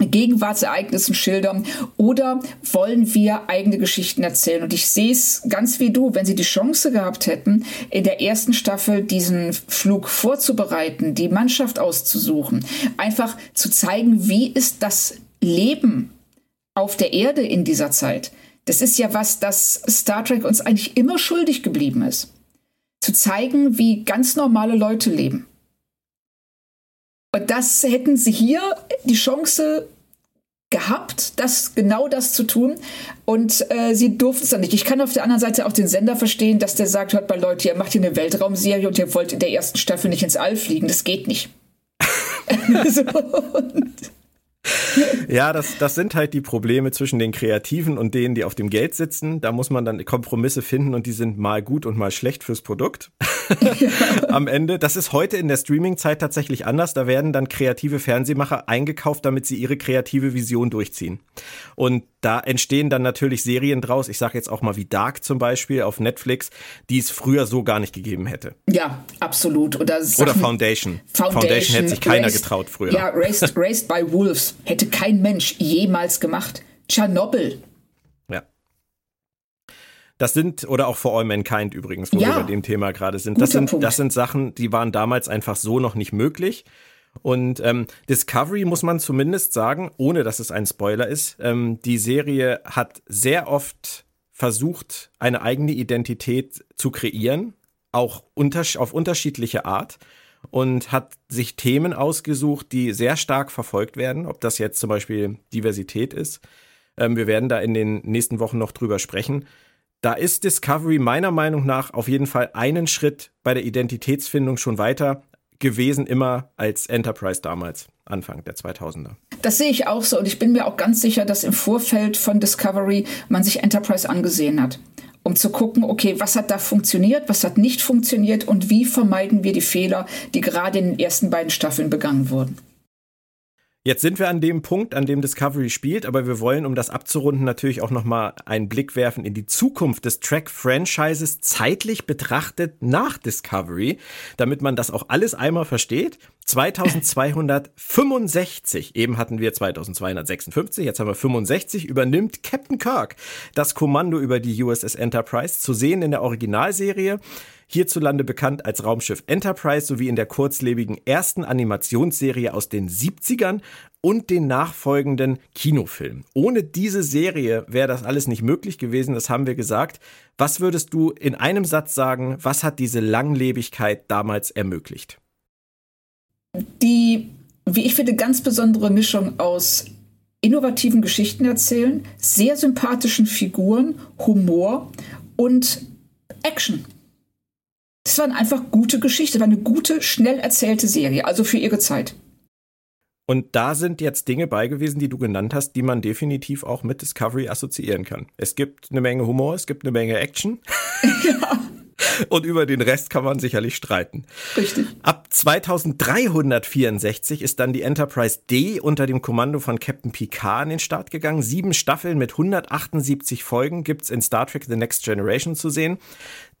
Gegenwartsereignissen schildern oder wollen wir eigene Geschichten erzählen? Und ich sehe es ganz wie du, wenn sie die Chance gehabt hätten, in der ersten Staffel diesen Flug vorzubereiten, die Mannschaft auszusuchen, einfach zu zeigen, wie ist das Leben auf der Erde in dieser Zeit. Das ist ja was, das Star Trek uns eigentlich immer schuldig geblieben ist. Zu zeigen, wie ganz normale Leute leben. Und das hätten sie hier die Chance gehabt, das genau das zu tun. Und äh, sie durften es dann nicht. Ich kann auf der anderen Seite auch den Sender verstehen, dass der sagt, hört mal Leute, ihr macht hier eine Weltraumserie und ihr wollt in der ersten Staffel nicht ins All fliegen. Das geht nicht. so, und ja, das, das sind halt die Probleme zwischen den Kreativen und denen, die auf dem Geld sitzen. Da muss man dann Kompromisse finden und die sind mal gut und mal schlecht fürs Produkt. Am Ende. Das ist heute in der Streaming-Zeit tatsächlich anders. Da werden dann kreative Fernsehmacher eingekauft, damit sie ihre kreative Vision durchziehen. Und da entstehen dann natürlich Serien draus, ich sage jetzt auch mal wie Dark zum Beispiel auf Netflix, die es früher so gar nicht gegeben hätte. Ja, absolut. Oder, Oder Foundation. Foundation. Foundation hätte sich keiner Raised, getraut früher. Ja, Raised, Raised by Wolves hätte kein Mensch jemals gemacht. Tschernobyl. Ja. Das sind, oder auch For All Mankind übrigens, wo Ja. wir bei dem Thema gerade sind. Das sind, Punkt. das sind Sachen, die waren damals einfach so noch nicht möglich. Und ähm, Discovery muss man zumindest sagen, ohne dass es ein Spoiler ist, ähm, die Serie hat sehr oft versucht, eine eigene Identität zu kreieren, auch unters auf unterschiedliche Art und hat sich Themen ausgesucht, die sehr stark verfolgt werden, ob das jetzt zum Beispiel Diversität ist. Ähm, wir werden da in den nächsten Wochen noch drüber sprechen. Da ist Discovery meiner Meinung nach auf jeden Fall einen Schritt bei der Identitätsfindung schon weiter gewesen, immer als Enterprise damals, Anfang der 2000er. Das sehe ich auch so und ich bin mir auch ganz sicher, dass im Vorfeld von Discovery man sich Enterprise angesehen hat, um zu gucken, okay, was hat da funktioniert, was hat nicht funktioniert und wie vermeiden wir die Fehler, die gerade in den ersten beiden Staffeln begangen wurden. Jetzt sind wir an dem Punkt, an dem Discovery spielt, aber wir wollen, um das abzurunden, natürlich auch nochmal einen Blick werfen in die Zukunft des Track-Franchises zeitlich betrachtet nach Discovery, damit man das auch alles einmal versteht. 2265, eben hatten wir 2256, jetzt haben wir 65, übernimmt Captain Kirk das Kommando über die USS Enterprise, zu sehen in der Originalserie hierzulande bekannt als Raumschiff Enterprise sowie in der kurzlebigen ersten Animationsserie aus den 70ern und den nachfolgenden Kinofilmen. Ohne diese Serie wäre das alles nicht möglich gewesen, das haben wir gesagt. Was würdest du in einem Satz sagen, was hat diese Langlebigkeit damals ermöglicht? Die, wie ich finde, ganz besondere Mischung aus innovativen Geschichten erzählen, sehr sympathischen Figuren, Humor und Action. Das waren einfach gute Geschichten, war eine gute, schnell erzählte Serie, also für ihre Zeit. Und da sind jetzt Dinge bei gewesen, die du genannt hast, die man definitiv auch mit Discovery assoziieren kann. Es gibt eine Menge Humor, es gibt eine Menge Action. Und über den Rest kann man sicherlich streiten. Richtig. Ab 2364 ist dann die Enterprise D unter dem Kommando von Captain Picard an den Start gegangen. Sieben Staffeln mit 178 Folgen gibt's in Star Trek The Next Generation zu sehen.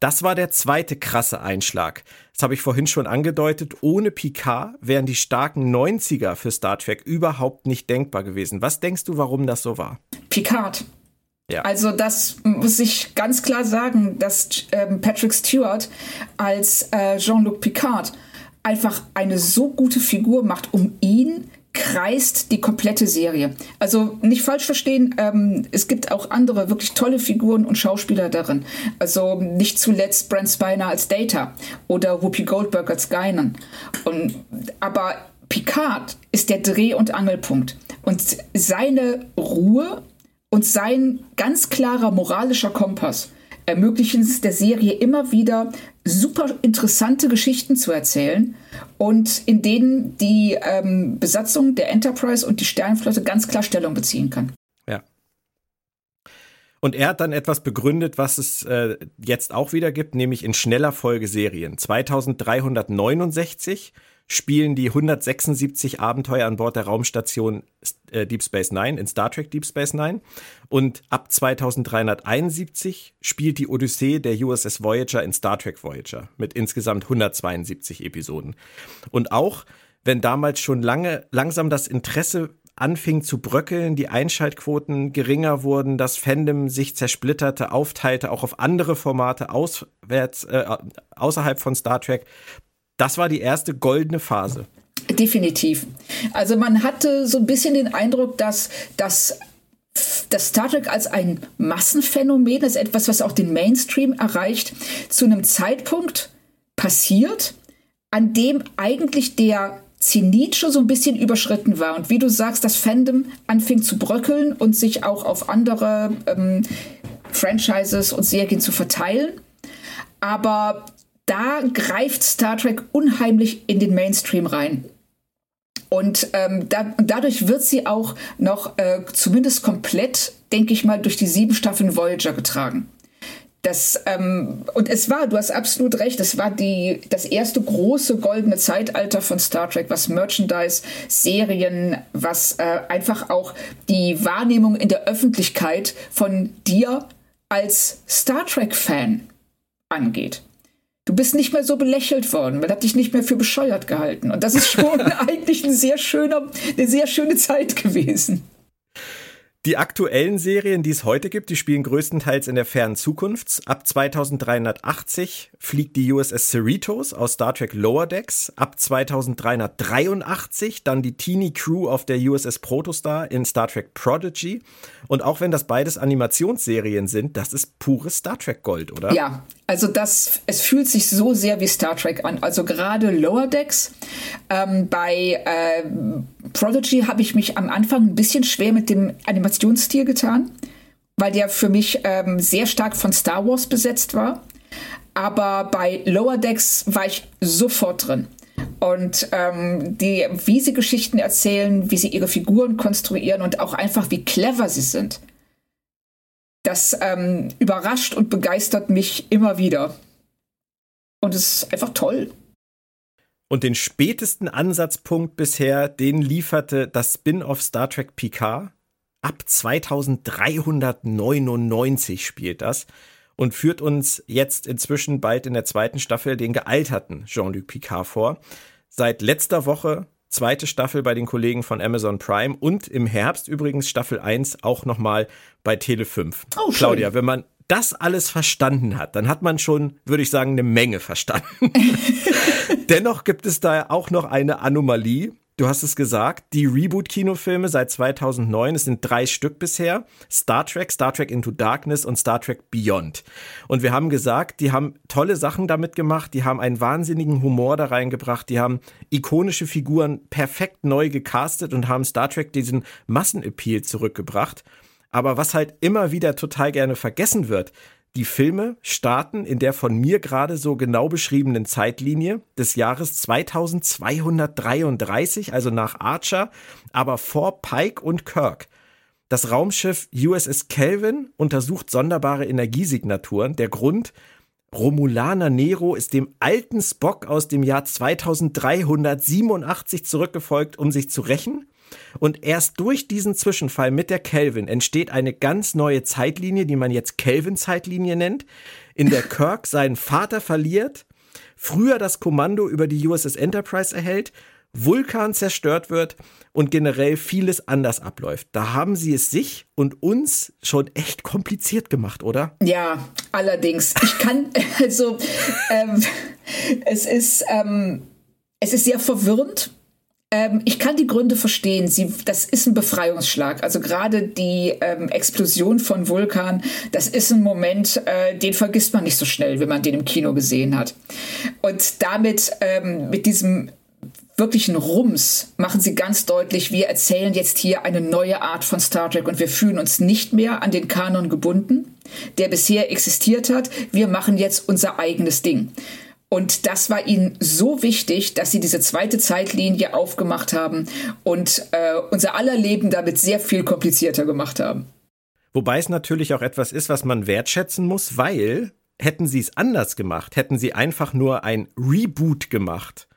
Das war der zweite krasse Einschlag. Das habe ich vorhin schon angedeutet. Ohne Picard wären die starken 90er für Star Trek überhaupt nicht denkbar gewesen. Was denkst du, warum das so war? Picard. Ja. Also das muss ich ganz klar sagen, dass ähm, Patrick Stewart als äh, Jean-Luc Picard einfach eine so gute Figur macht. Um ihn kreist die komplette Serie. Also nicht falsch verstehen, ähm, es gibt auch andere wirklich tolle Figuren und Schauspieler darin. Also nicht zuletzt Brent Spiner als Data oder Whoopi Goldberg als Guinan. Und aber Picard ist der Dreh- und Angelpunkt. Und seine Ruhe und sein ganz klarer moralischer Kompass ermöglichen es der Serie immer wieder super interessante Geschichten zu erzählen und in denen die ähm, Besatzung der Enterprise und die Sternflotte ganz klar Stellung beziehen kann. Ja. Und er hat dann etwas begründet, was es äh, jetzt auch wieder gibt, nämlich in schneller Folge Serien. 2369 spielen die 176 Abenteuer an Bord der Raumstation äh, Deep Space Nine in Star Trek Deep Space Nine. Und ab 2371 spielt die Odyssee der USS Voyager in Star Trek Voyager mit insgesamt 172 Episoden. Und auch wenn damals schon lange langsam das Interesse anfing zu bröckeln, die Einschaltquoten geringer wurden, das Fandom sich zersplitterte, aufteilte, auch auf andere Formate auswärts, äh, außerhalb von Star Trek. Das war die erste goldene Phase. Definitiv. Also man hatte so ein bisschen den Eindruck, dass das das Star Trek als ein Massenphänomen ist, etwas, was auch den Mainstream erreicht, zu einem Zeitpunkt passiert, an dem eigentlich der Zenit schon so ein bisschen überschritten war. Und wie du sagst, das Fandom anfing zu bröckeln und sich auch auf andere ähm, Franchises und Serien zu verteilen. Aber da greift Star Trek unheimlich in den Mainstream rein. Und ähm, da, dadurch wird sie auch noch äh, zumindest komplett, denke ich mal, durch die sieben Staffeln Voyager getragen. Das, ähm, und es war, du hast absolut recht, es war die, das erste große goldene Zeitalter von Star Trek, was Merchandise, Serien, was äh, einfach auch die Wahrnehmung in der Öffentlichkeit von dir als Star Trek-Fan angeht. Du bist nicht mehr so belächelt worden, man hat dich nicht mehr für bescheuert gehalten. Und das ist schon eigentlich ein sehr schöner, eine sehr schöne Zeit gewesen. Die aktuellen Serien, die es heute gibt, die spielen größtenteils in der fernen Zukunft. Ab 2380 fliegt die USS Cerritos aus Star Trek Lower Decks. Ab 2383 dann die Teeny Crew auf der USS Protostar in Star Trek Prodigy. Und auch wenn das beides Animationsserien sind, das ist pures Star Trek Gold, oder? Ja, also das, es fühlt sich so sehr wie Star Trek an. Also gerade Lower Decks. Ähm, bei äh, Prodigy habe ich mich am Anfang ein bisschen schwer mit dem Animationsstil getan, weil der für mich ähm, sehr stark von Star Wars besetzt war. Aber bei Lower Decks war ich sofort drin. Und ähm, die, wie sie Geschichten erzählen, wie sie ihre Figuren konstruieren und auch einfach, wie clever sie sind, das ähm, überrascht und begeistert mich immer wieder. Und es ist einfach toll. Und den spätesten Ansatzpunkt bisher, den lieferte das Spin-off Star Trek Picard. Ab 2399 spielt das und führt uns jetzt inzwischen bald in der zweiten Staffel den gealterten Jean-Luc Picard vor. Seit letzter Woche zweite Staffel bei den Kollegen von Amazon Prime und im Herbst übrigens Staffel 1 auch nochmal bei Tele 5. Oh, Claudia, wenn man das alles verstanden hat, dann hat man schon, würde ich sagen, eine Menge verstanden. Dennoch gibt es da auch noch eine Anomalie, Du hast es gesagt, die Reboot-Kinofilme seit 2009, es sind drei Stück bisher. Star Trek, Star Trek Into Darkness und Star Trek Beyond. Und wir haben gesagt, die haben tolle Sachen damit gemacht, die haben einen wahnsinnigen Humor da reingebracht, die haben ikonische Figuren perfekt neu gecastet und haben Star Trek diesen Massenappeal zurückgebracht. Aber was halt immer wieder total gerne vergessen wird, die Filme starten in der von mir gerade so genau beschriebenen Zeitlinie des Jahres 2233, also nach Archer, aber vor Pike und Kirk. Das Raumschiff USS Kelvin untersucht sonderbare Energiesignaturen. Der Grund, Romulaner Nero ist dem alten Spock aus dem Jahr 2387 zurückgefolgt, um sich zu rächen. Und erst durch diesen Zwischenfall mit der Kelvin entsteht eine ganz neue Zeitlinie, die man jetzt Kelvin-Zeitlinie nennt, in der Kirk seinen Vater verliert, früher das Kommando über die USS Enterprise erhält, Vulkan zerstört wird und generell vieles anders abläuft. Da haben sie es sich und uns schon echt kompliziert gemacht, oder? Ja, allerdings. Ich kann, also, ähm, es ist, ähm, es ist sehr verwirrend ähm, ich kann die Gründe verstehen. Sie, das ist ein Befreiungsschlag. Also gerade die ähm, Explosion von Vulkan, das ist ein Moment, äh, den vergisst man nicht so schnell, wenn man den im Kino gesehen hat. Und damit, ähm, mit diesem wirklichen Rums machen sie ganz deutlich, wir erzählen jetzt hier eine neue Art von Star Trek und wir fühlen uns nicht mehr an den Kanon gebunden, der bisher existiert hat. Wir machen jetzt unser eigenes Ding. Und das war ihnen so wichtig, dass sie diese zweite Zeitlinie aufgemacht haben und äh, unser aller Leben damit sehr viel komplizierter gemacht haben. Wobei es natürlich auch etwas ist, was man wertschätzen muss, weil hätten sie es anders gemacht, hätten sie einfach nur ein Reboot gemacht,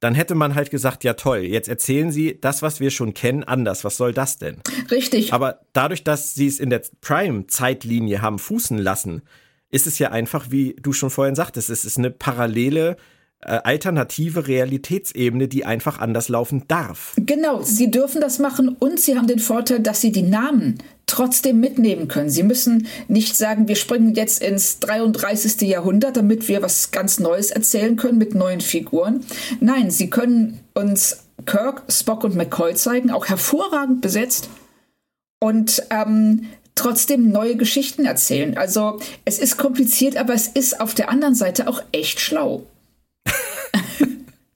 dann hätte man halt gesagt, ja toll, jetzt erzählen sie das, was wir schon kennen, anders. Was soll das denn? Richtig. Aber dadurch, dass sie es in der Prime-Zeitlinie haben fußen lassen, ist es ja einfach, wie du schon vorhin sagtest, es ist eine parallele äh, alternative Realitätsebene, die einfach anders laufen darf. Genau, sie dürfen das machen und sie haben den Vorteil, dass sie die Namen trotzdem mitnehmen können. Sie müssen nicht sagen, wir springen jetzt ins 33. Jahrhundert, damit wir was ganz Neues erzählen können mit neuen Figuren. Nein, sie können uns Kirk, Spock und McCoy zeigen, auch hervorragend besetzt. Und ähm, trotzdem neue Geschichten erzählen. Also es ist kompliziert, aber es ist auf der anderen Seite auch echt schlau.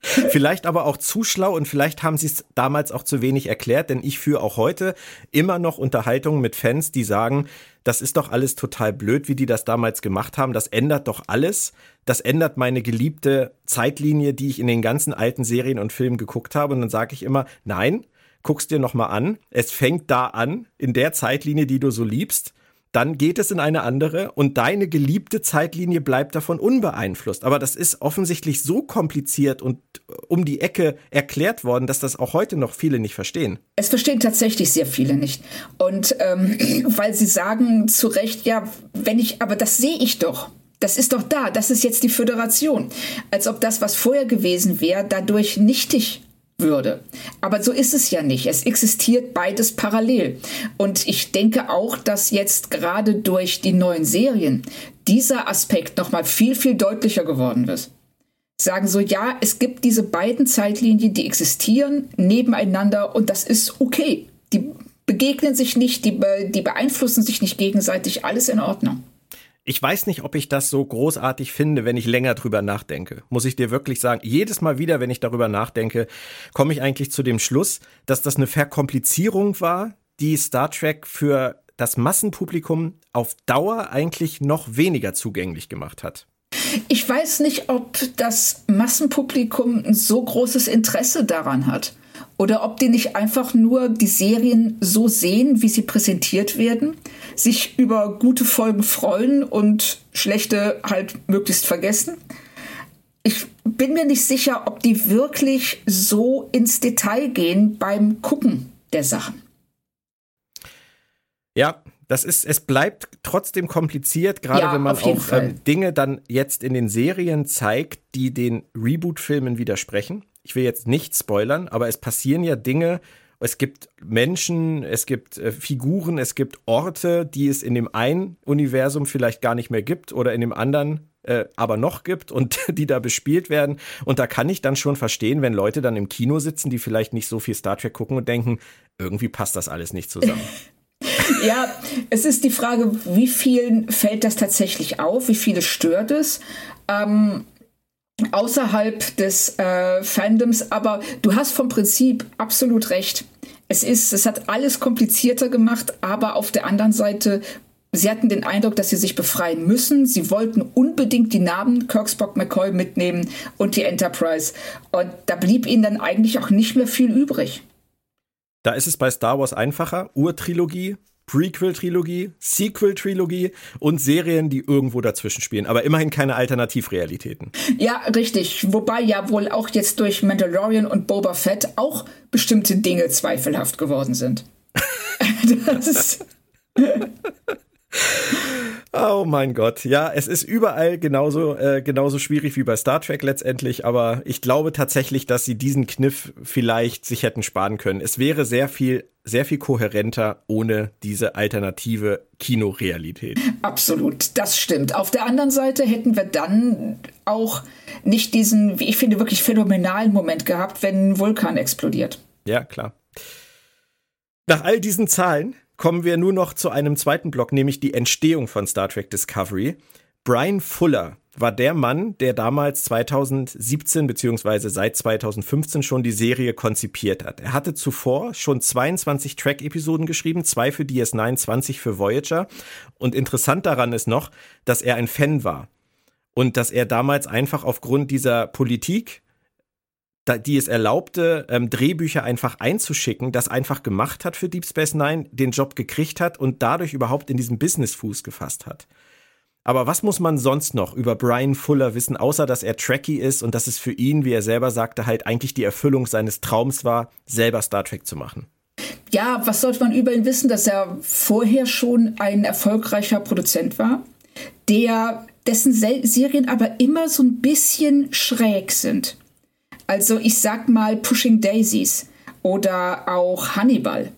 Vielleicht aber auch zu schlau und vielleicht haben sie es damals auch zu wenig erklärt, denn ich führe auch heute immer noch Unterhaltungen mit Fans, die sagen, das ist doch alles total blöd, wie die das damals gemacht haben. Das ändert doch alles. Das ändert meine geliebte Zeitlinie, die ich in den ganzen alten Serien und Filmen geguckt habe. Und dann sage ich immer, nein, guck's dir nochmal an. Es fängt da an, in der Zeitlinie, die du so liebst. dann geht es in eine andere und deine geliebte Zeitlinie bleibt davon unbeeinflusst. Aber das ist offensichtlich so kompliziert und äh, um die Ecke erklärt worden, dass das auch heute noch viele nicht verstehen. Es verstehen tatsächlich sehr viele nicht. Und ähm, weil sie sagen zu Recht, ja, wenn ich, aber das sehe ich doch. Das ist doch da, das ist jetzt die Föderation. Als ob das, was vorher gewesen wäre, dadurch nichtig würde. Aber so ist es ja nicht. Es existiert beides parallel. Und ich denke auch, dass jetzt gerade durch die neuen Serien dieser Aspekt noch mal viel, viel deutlicher geworden ist. Sagen so, ja, es gibt diese beiden Zeitlinien, die existieren nebeneinander und das ist okay. Die begegnen sich nicht, die, die beeinflussen sich nicht gegenseitig, alles in Ordnung. Ich weiß nicht, ob ich das so großartig finde, wenn ich länger drüber nachdenke. Muss ich dir wirklich sagen, jedes Mal wieder, wenn ich darüber nachdenke, komme ich eigentlich zu dem Schluss, dass das eine Verkomplizierung war, die Star Trek für das Massenpublikum auf Dauer eigentlich noch weniger zugänglich gemacht hat. Ich weiß nicht, ob das Massenpublikum ein so großes Interesse daran hat. Oder ob die nicht einfach nur die Serien so sehen, wie sie präsentiert werden, sich über gute Folgen freuen und schlechte halt möglichst vergessen. Ich bin mir nicht sicher, ob die wirklich so ins Detail gehen beim Gucken der Sachen. Ja, das ist, es bleibt trotzdem kompliziert, gerade ja, wenn man auch ähm, Dinge dann jetzt in den Serien zeigt, die den Reboot-Filmen widersprechen ich will jetzt nicht spoilern, aber es passieren ja Dinge, es gibt Menschen, es gibt äh, Figuren, es gibt Orte, die es in dem einen Universum vielleicht gar nicht mehr gibt oder in dem anderen äh, aber noch gibt und die da bespielt werden. Und da kann ich dann schon verstehen, wenn Leute dann im Kino sitzen, die vielleicht nicht so viel Star Trek gucken und denken, irgendwie passt das alles nicht zusammen. ja, es ist die Frage, wie vielen fällt das tatsächlich auf, wie viele stört es. Ähm, außerhalb des äh, Fandoms, aber du hast vom Prinzip absolut recht. Es ist, es hat alles komplizierter gemacht, aber auf der anderen Seite, sie hatten den Eindruck, dass sie sich befreien müssen. Sie wollten unbedingt die Namen Kirk, Spock, McCoy mitnehmen und die Enterprise. Und da blieb ihnen dann eigentlich auch nicht mehr viel übrig. Da ist es bei Star Wars einfacher. Urtrilogie, Prequel-Trilogie, Sequel-Trilogie und Serien, die irgendwo dazwischen spielen, aber immerhin keine Alternativrealitäten. Ja, richtig. Wobei ja wohl auch jetzt durch Mandalorian und Boba Fett auch bestimmte Dinge zweifelhaft geworden sind. das ist Oh mein Gott, ja, es ist überall genauso, äh, genauso schwierig wie bei Star Trek letztendlich, aber ich glaube tatsächlich, dass sie diesen Kniff vielleicht sich hätten sparen können. Es wäre sehr viel, sehr viel kohärenter ohne diese alternative Kinorealität. Absolut, das stimmt. Auf der anderen Seite hätten wir dann auch nicht diesen, wie ich finde, wirklich phänomenalen Moment gehabt, wenn ein Vulkan explodiert. Ja, klar. Nach all diesen Zahlen kommen wir nur noch zu einem zweiten Block, nämlich die Entstehung von Star Trek Discovery. Brian Fuller war der Mann, der damals 2017 beziehungsweise seit 2015 schon die Serie konzipiert hat. Er hatte zuvor schon 22 Track-Episoden geschrieben, zwei für DS9, 20 für Voyager. Und interessant daran ist noch, dass er ein Fan war. Und dass er damals einfach aufgrund dieser Politik die es erlaubte, ähm, Drehbücher einfach einzuschicken, das einfach gemacht hat für Deep Space Nine, den Job gekriegt hat und dadurch überhaupt in diesem Business Fuß gefasst hat. Aber was muss man sonst noch über Brian Fuller wissen, außer dass er tracky ist und dass es für ihn, wie er selber sagte, halt eigentlich die Erfüllung seines Traums war, selber Star Trek zu machen? Ja, was sollte man über ihn wissen, dass er vorher schon ein erfolgreicher Produzent war, der dessen Serien aber immer so ein bisschen schräg sind. Also ich sag mal Pushing Daisies oder auch Hannibal.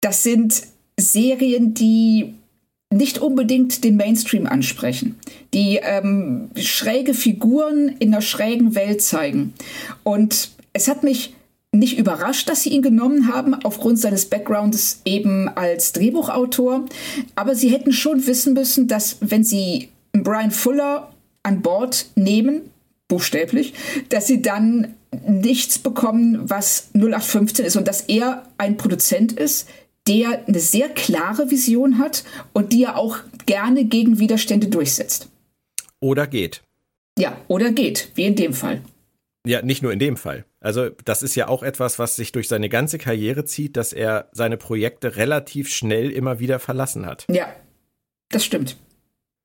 Das sind Serien, die nicht unbedingt den Mainstream ansprechen, die ähm, schräge Figuren in einer schrägen Welt zeigen. Und es hat mich nicht überrascht, dass sie ihn genommen haben, aufgrund seines Backgrounds eben als Drehbuchautor. Aber sie hätten schon wissen müssen, dass wenn sie Brian Fuller an Bord nehmen, buchstäblich, dass sie dann nichts bekommen, was 0815 ist und dass er ein Produzent ist, der eine sehr klare Vision hat und die er auch gerne gegen Widerstände durchsetzt. Oder geht. Ja, oder geht, wie in dem Fall. Ja, nicht nur in dem Fall. Also das ist ja auch etwas, was sich durch seine ganze Karriere zieht, dass er seine Projekte relativ schnell immer wieder verlassen hat. Ja, Das stimmt.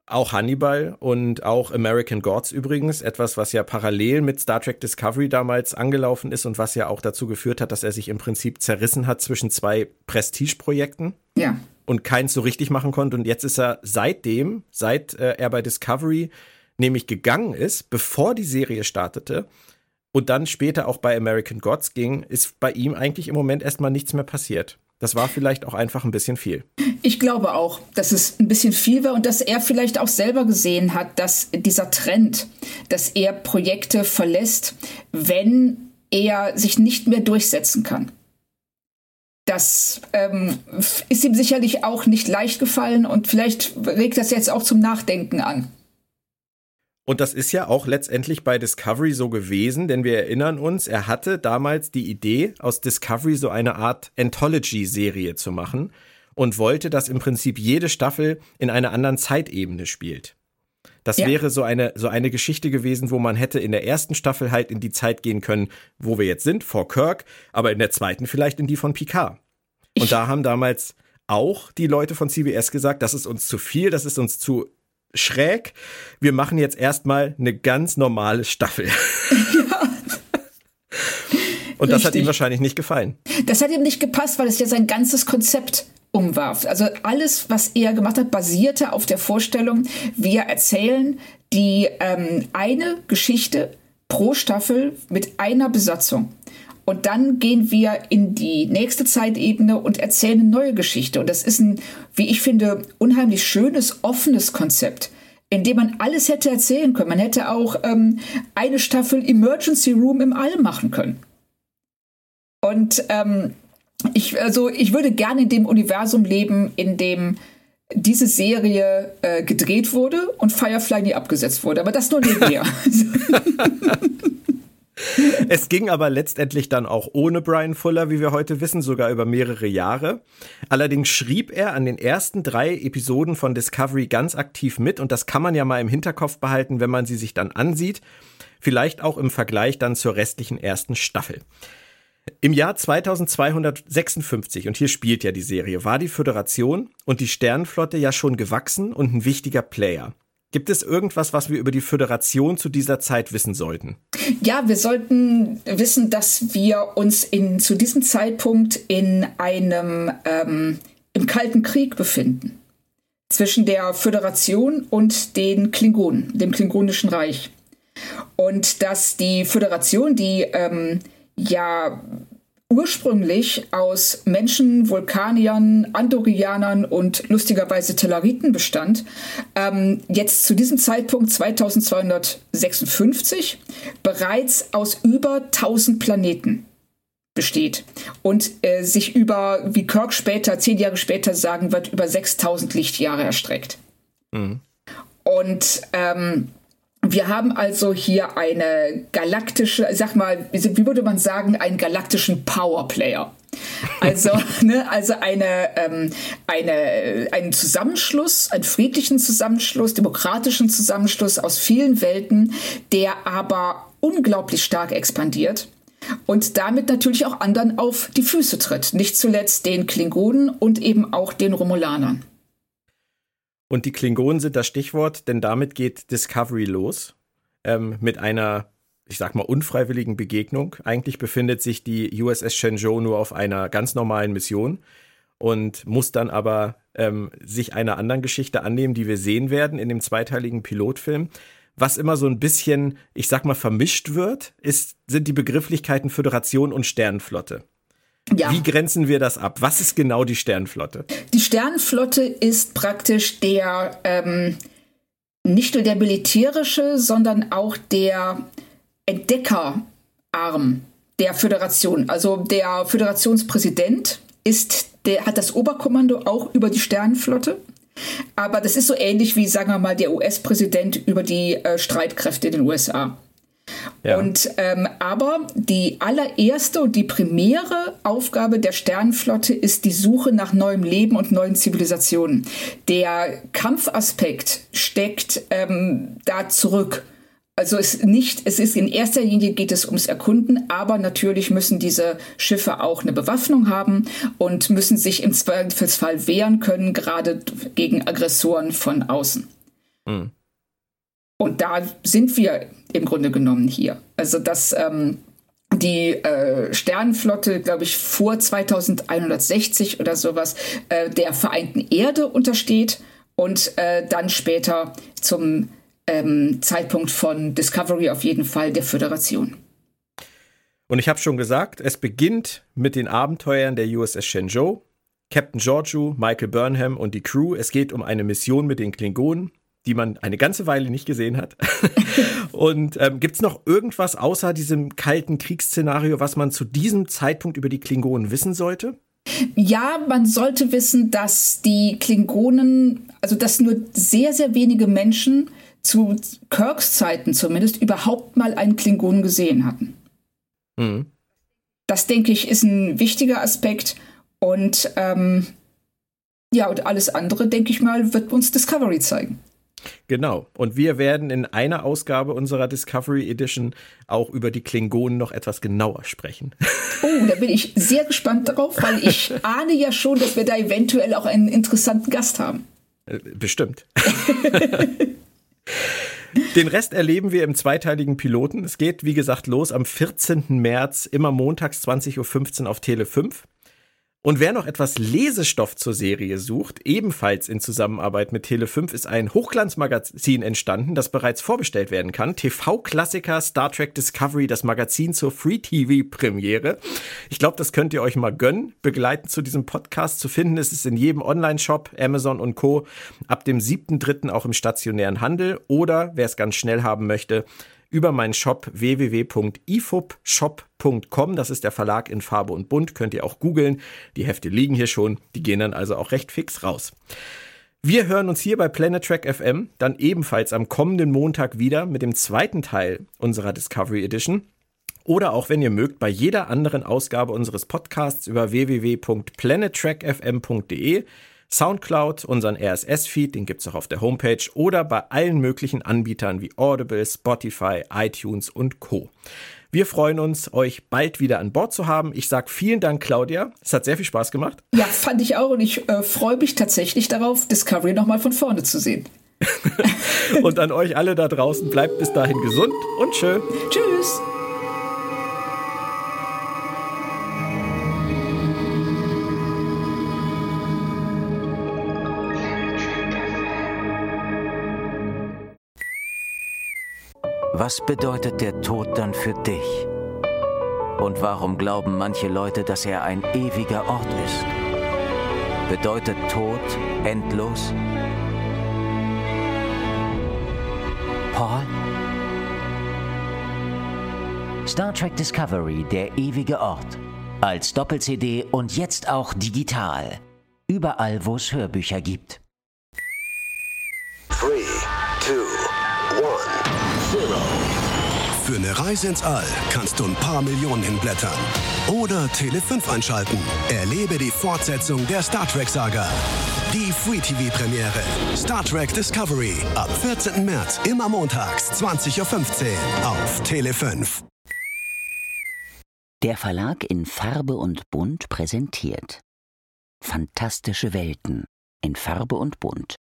Auch Hannibal und auch American Gods übrigens, etwas, was ja parallel mit Star Trek Discovery damals angelaufen ist und was ja auch dazu geführt hat, dass er sich im Prinzip zerrissen hat zwischen zwei Prestigeprojekten. Ja. Und keins so richtig machen konnte. Und jetzt ist er seitdem, seit äh, er bei Discovery nämlich gegangen ist, bevor die Serie startete und dann später auch bei American Gods ging, ist bei ihm eigentlich im Moment erstmal nichts mehr passiert. Das war vielleicht auch einfach ein bisschen viel. Ich glaube auch, dass es ein bisschen viel war und dass er vielleicht auch selber gesehen hat, dass dieser Trend, dass er Projekte verlässt, wenn er sich nicht mehr durchsetzen kann. Das ähm, ist ihm sicherlich auch nicht leicht gefallen und vielleicht regt das jetzt auch zum Nachdenken an. Und das ist ja auch letztendlich bei Discovery so gewesen, denn wir erinnern uns, er hatte damals die Idee, aus Discovery so eine Art Anthology-Serie zu machen und wollte, dass im Prinzip jede Staffel in einer anderen Zeitebene spielt. Das ja. wäre so eine, so eine Geschichte gewesen, wo man hätte in der ersten Staffel halt in die Zeit gehen können, wo wir jetzt sind, vor Kirk, aber in der zweiten vielleicht in die von Picard. Und ich da haben damals auch die Leute von CBS gesagt, das ist uns zu viel, das ist uns zu schräg. Wir machen jetzt erstmal eine ganz normale Staffel. Ja. Und das Richtig. hat ihm wahrscheinlich nicht gefallen. Das hat ihm nicht gepasst, weil es ja sein ganzes Konzept umwarf. Also alles, was er gemacht hat, basierte auf der Vorstellung, wir erzählen die ähm, eine Geschichte pro Staffel mit einer Besatzung. Und dann gehen wir in die nächste Zeitebene und erzählen eine neue Geschichte. Und das ist ein, wie ich finde, unheimlich schönes, offenes Konzept, in dem man alles hätte erzählen können. Man hätte auch ähm, eine Staffel Emergency Room im All machen können. Und ähm, ich, also ich würde gerne in dem Universum leben, in dem diese Serie äh, gedreht wurde und Firefly nie abgesetzt wurde. Aber das nur nebenher. Es ging aber letztendlich dann auch ohne Brian Fuller, wie wir heute wissen, sogar über mehrere Jahre. Allerdings schrieb er an den ersten drei Episoden von Discovery ganz aktiv mit und das kann man ja mal im Hinterkopf behalten, wenn man sie sich dann ansieht. Vielleicht auch im Vergleich dann zur restlichen ersten Staffel. Im Jahr 2256, und hier spielt ja die Serie, war die Föderation und die Sternenflotte ja schon gewachsen und ein wichtiger Player. Gibt es irgendwas, was wir über die Föderation zu dieser Zeit wissen sollten? Ja, wir sollten wissen, dass wir uns in, zu diesem Zeitpunkt in einem ähm, im Kalten Krieg befinden. Zwischen der Föderation und den Klingonen, dem Klingonischen Reich. Und dass die Föderation, die ähm, ja ursprünglich aus Menschen, Vulkaniern, Andorianern und lustigerweise Tellariten bestand, ähm, jetzt zu diesem Zeitpunkt 2256 bereits aus über 1000 Planeten besteht und äh, sich über, wie Kirk später, zehn Jahre später sagen wird, über 6000 Lichtjahre erstreckt. Mhm. Und ähm, wir haben also hier eine galaktische, sag mal, wie würde man sagen, einen galaktischen Powerplayer. Also, ne, also eine, ähm, eine, einen Zusammenschluss, einen friedlichen Zusammenschluss, demokratischen Zusammenschluss aus vielen Welten, der aber unglaublich stark expandiert und damit natürlich auch anderen auf die Füße tritt. Nicht zuletzt den Klingonen und eben auch den Romulanern. Und die Klingonen sind das Stichwort, denn damit geht Discovery los. Ähm, mit einer, ich sag mal, unfreiwilligen Begegnung. Eigentlich befindet sich die USS Shenzhou nur auf einer ganz normalen Mission und muss dann aber ähm, sich einer anderen Geschichte annehmen, die wir sehen werden in dem zweiteiligen Pilotfilm. Was immer so ein bisschen, ich sag mal, vermischt wird, ist, sind die Begrifflichkeiten Föderation und Sternenflotte. Ja. Wie grenzen wir das ab? Was ist genau die Sternenflotte? Die Sternenflotte ist praktisch der ähm, nicht nur der militärische, sondern auch der Entdeckerarm der Föderation. Also der Föderationspräsident ist, der hat das Oberkommando auch über die Sternenflotte. Aber das ist so ähnlich wie, sagen wir mal, der US-Präsident über die äh, Streitkräfte in den USA. Ja. Und ähm, aber die allererste und die primäre Aufgabe der Sternenflotte ist die Suche nach neuem Leben und neuen Zivilisationen. Der Kampfaspekt steckt ähm, da zurück. Also es nicht, es ist in erster Linie geht es ums Erkunden, aber natürlich müssen diese Schiffe auch eine Bewaffnung haben und müssen sich im Zweifelsfall wehren können, gerade gegen Aggressoren von außen. Mhm. Und da sind wir im Grunde genommen hier. Also das ähm, die äh, Sternenflotte, glaube ich, vor 2160 oder sowas äh, der Vereinten Erde untersteht und äh, dann später zum ähm, Zeitpunkt von Discovery auf jeden Fall der Föderation. Und ich habe schon gesagt, es beginnt mit den Abenteuern der USS Shenzhou. Captain Georgiou, Michael Burnham und die Crew. Es geht um eine Mission mit den Klingonen die man eine ganze Weile nicht gesehen hat. und ähm, gibt es noch irgendwas außer diesem kalten Kriegsszenario, was man zu diesem Zeitpunkt über die Klingonen wissen sollte? Ja, man sollte wissen, dass die Klingonen, also dass nur sehr, sehr wenige Menschen zu Kirks Zeiten zumindest überhaupt mal einen Klingonen gesehen hatten. Mhm. Das, denke ich, ist ein wichtiger Aspekt. Und ähm, ja, und alles andere, denke ich mal, wird uns Discovery zeigen. Genau. Und wir werden in einer Ausgabe unserer Discovery Edition auch über die Klingonen noch etwas genauer sprechen. Oh, da bin ich sehr gespannt darauf, weil ich ahne ja schon, dass wir da eventuell auch einen interessanten Gast haben. Äh, bestimmt. Den Rest erleben wir im zweiteiligen Piloten. Es geht, wie gesagt, los am 14. März, immer montags 20.15 Uhr auf Tele 5. Und wer noch etwas Lesestoff zur Serie sucht, ebenfalls in Zusammenarbeit mit Tele5 ist ein Hochglanzmagazin entstanden, das bereits vorbestellt werden kann. TV-Klassiker Star Trek Discovery, das Magazin zur Free-TV-Premiere. Ich glaube, das könnt ihr euch mal gönnen. Begleitend zu diesem Podcast zu finden ist es in jedem Online-Shop, Amazon und Co. Ab dem 7.3. auch im stationären Handel oder, wer es ganz schnell haben möchte, über meinen Shop www.ifubshop.com. Das ist der Verlag in Farbe und Bunt. Könnt ihr auch googeln. Die Hefte liegen hier schon. Die gehen dann also auch recht fix raus. Wir hören uns hier bei Planet Track FM dann ebenfalls am kommenden Montag wieder mit dem zweiten Teil unserer Discovery Edition. Oder auch, wenn ihr mögt, bei jeder anderen Ausgabe unseres Podcasts über www.planettrackfm.de. Soundcloud, unseren RSS-Feed, den gibt's auch auf der Homepage oder bei allen möglichen Anbietern wie Audible, Spotify, iTunes und Co. Wir freuen uns, euch bald wieder an Bord zu haben. Ich sage vielen Dank, Claudia. Es hat sehr viel Spaß gemacht. Ja, fand ich auch und ich äh, freue mich tatsächlich darauf, Discovery nochmal von vorne zu sehen. und an euch alle da draußen, bleibt bis dahin gesund und schön. Tschüss. Was bedeutet der Tod dann für dich? Und warum glauben manche Leute, dass er ein ewiger Ort ist? Bedeutet Tod endlos? Paul? Star Trek Discovery, der ewige Ort. Als Doppel-CD und jetzt auch digital. Überall, wo es Hörbücher gibt. 3, 2, 1. Für eine Reise ins All kannst du ein paar Millionen hinblättern. Oder Tele 5 einschalten. Erlebe die Fortsetzung der Star Trek-Saga. Die Free TV-Premiere. Star Trek Discovery. Ab 14. März, immer montags, 20.15 Uhr auf Tele 5. Der Verlag in Farbe und Bunt präsentiert. Fantastische Welten in Farbe und Bunt.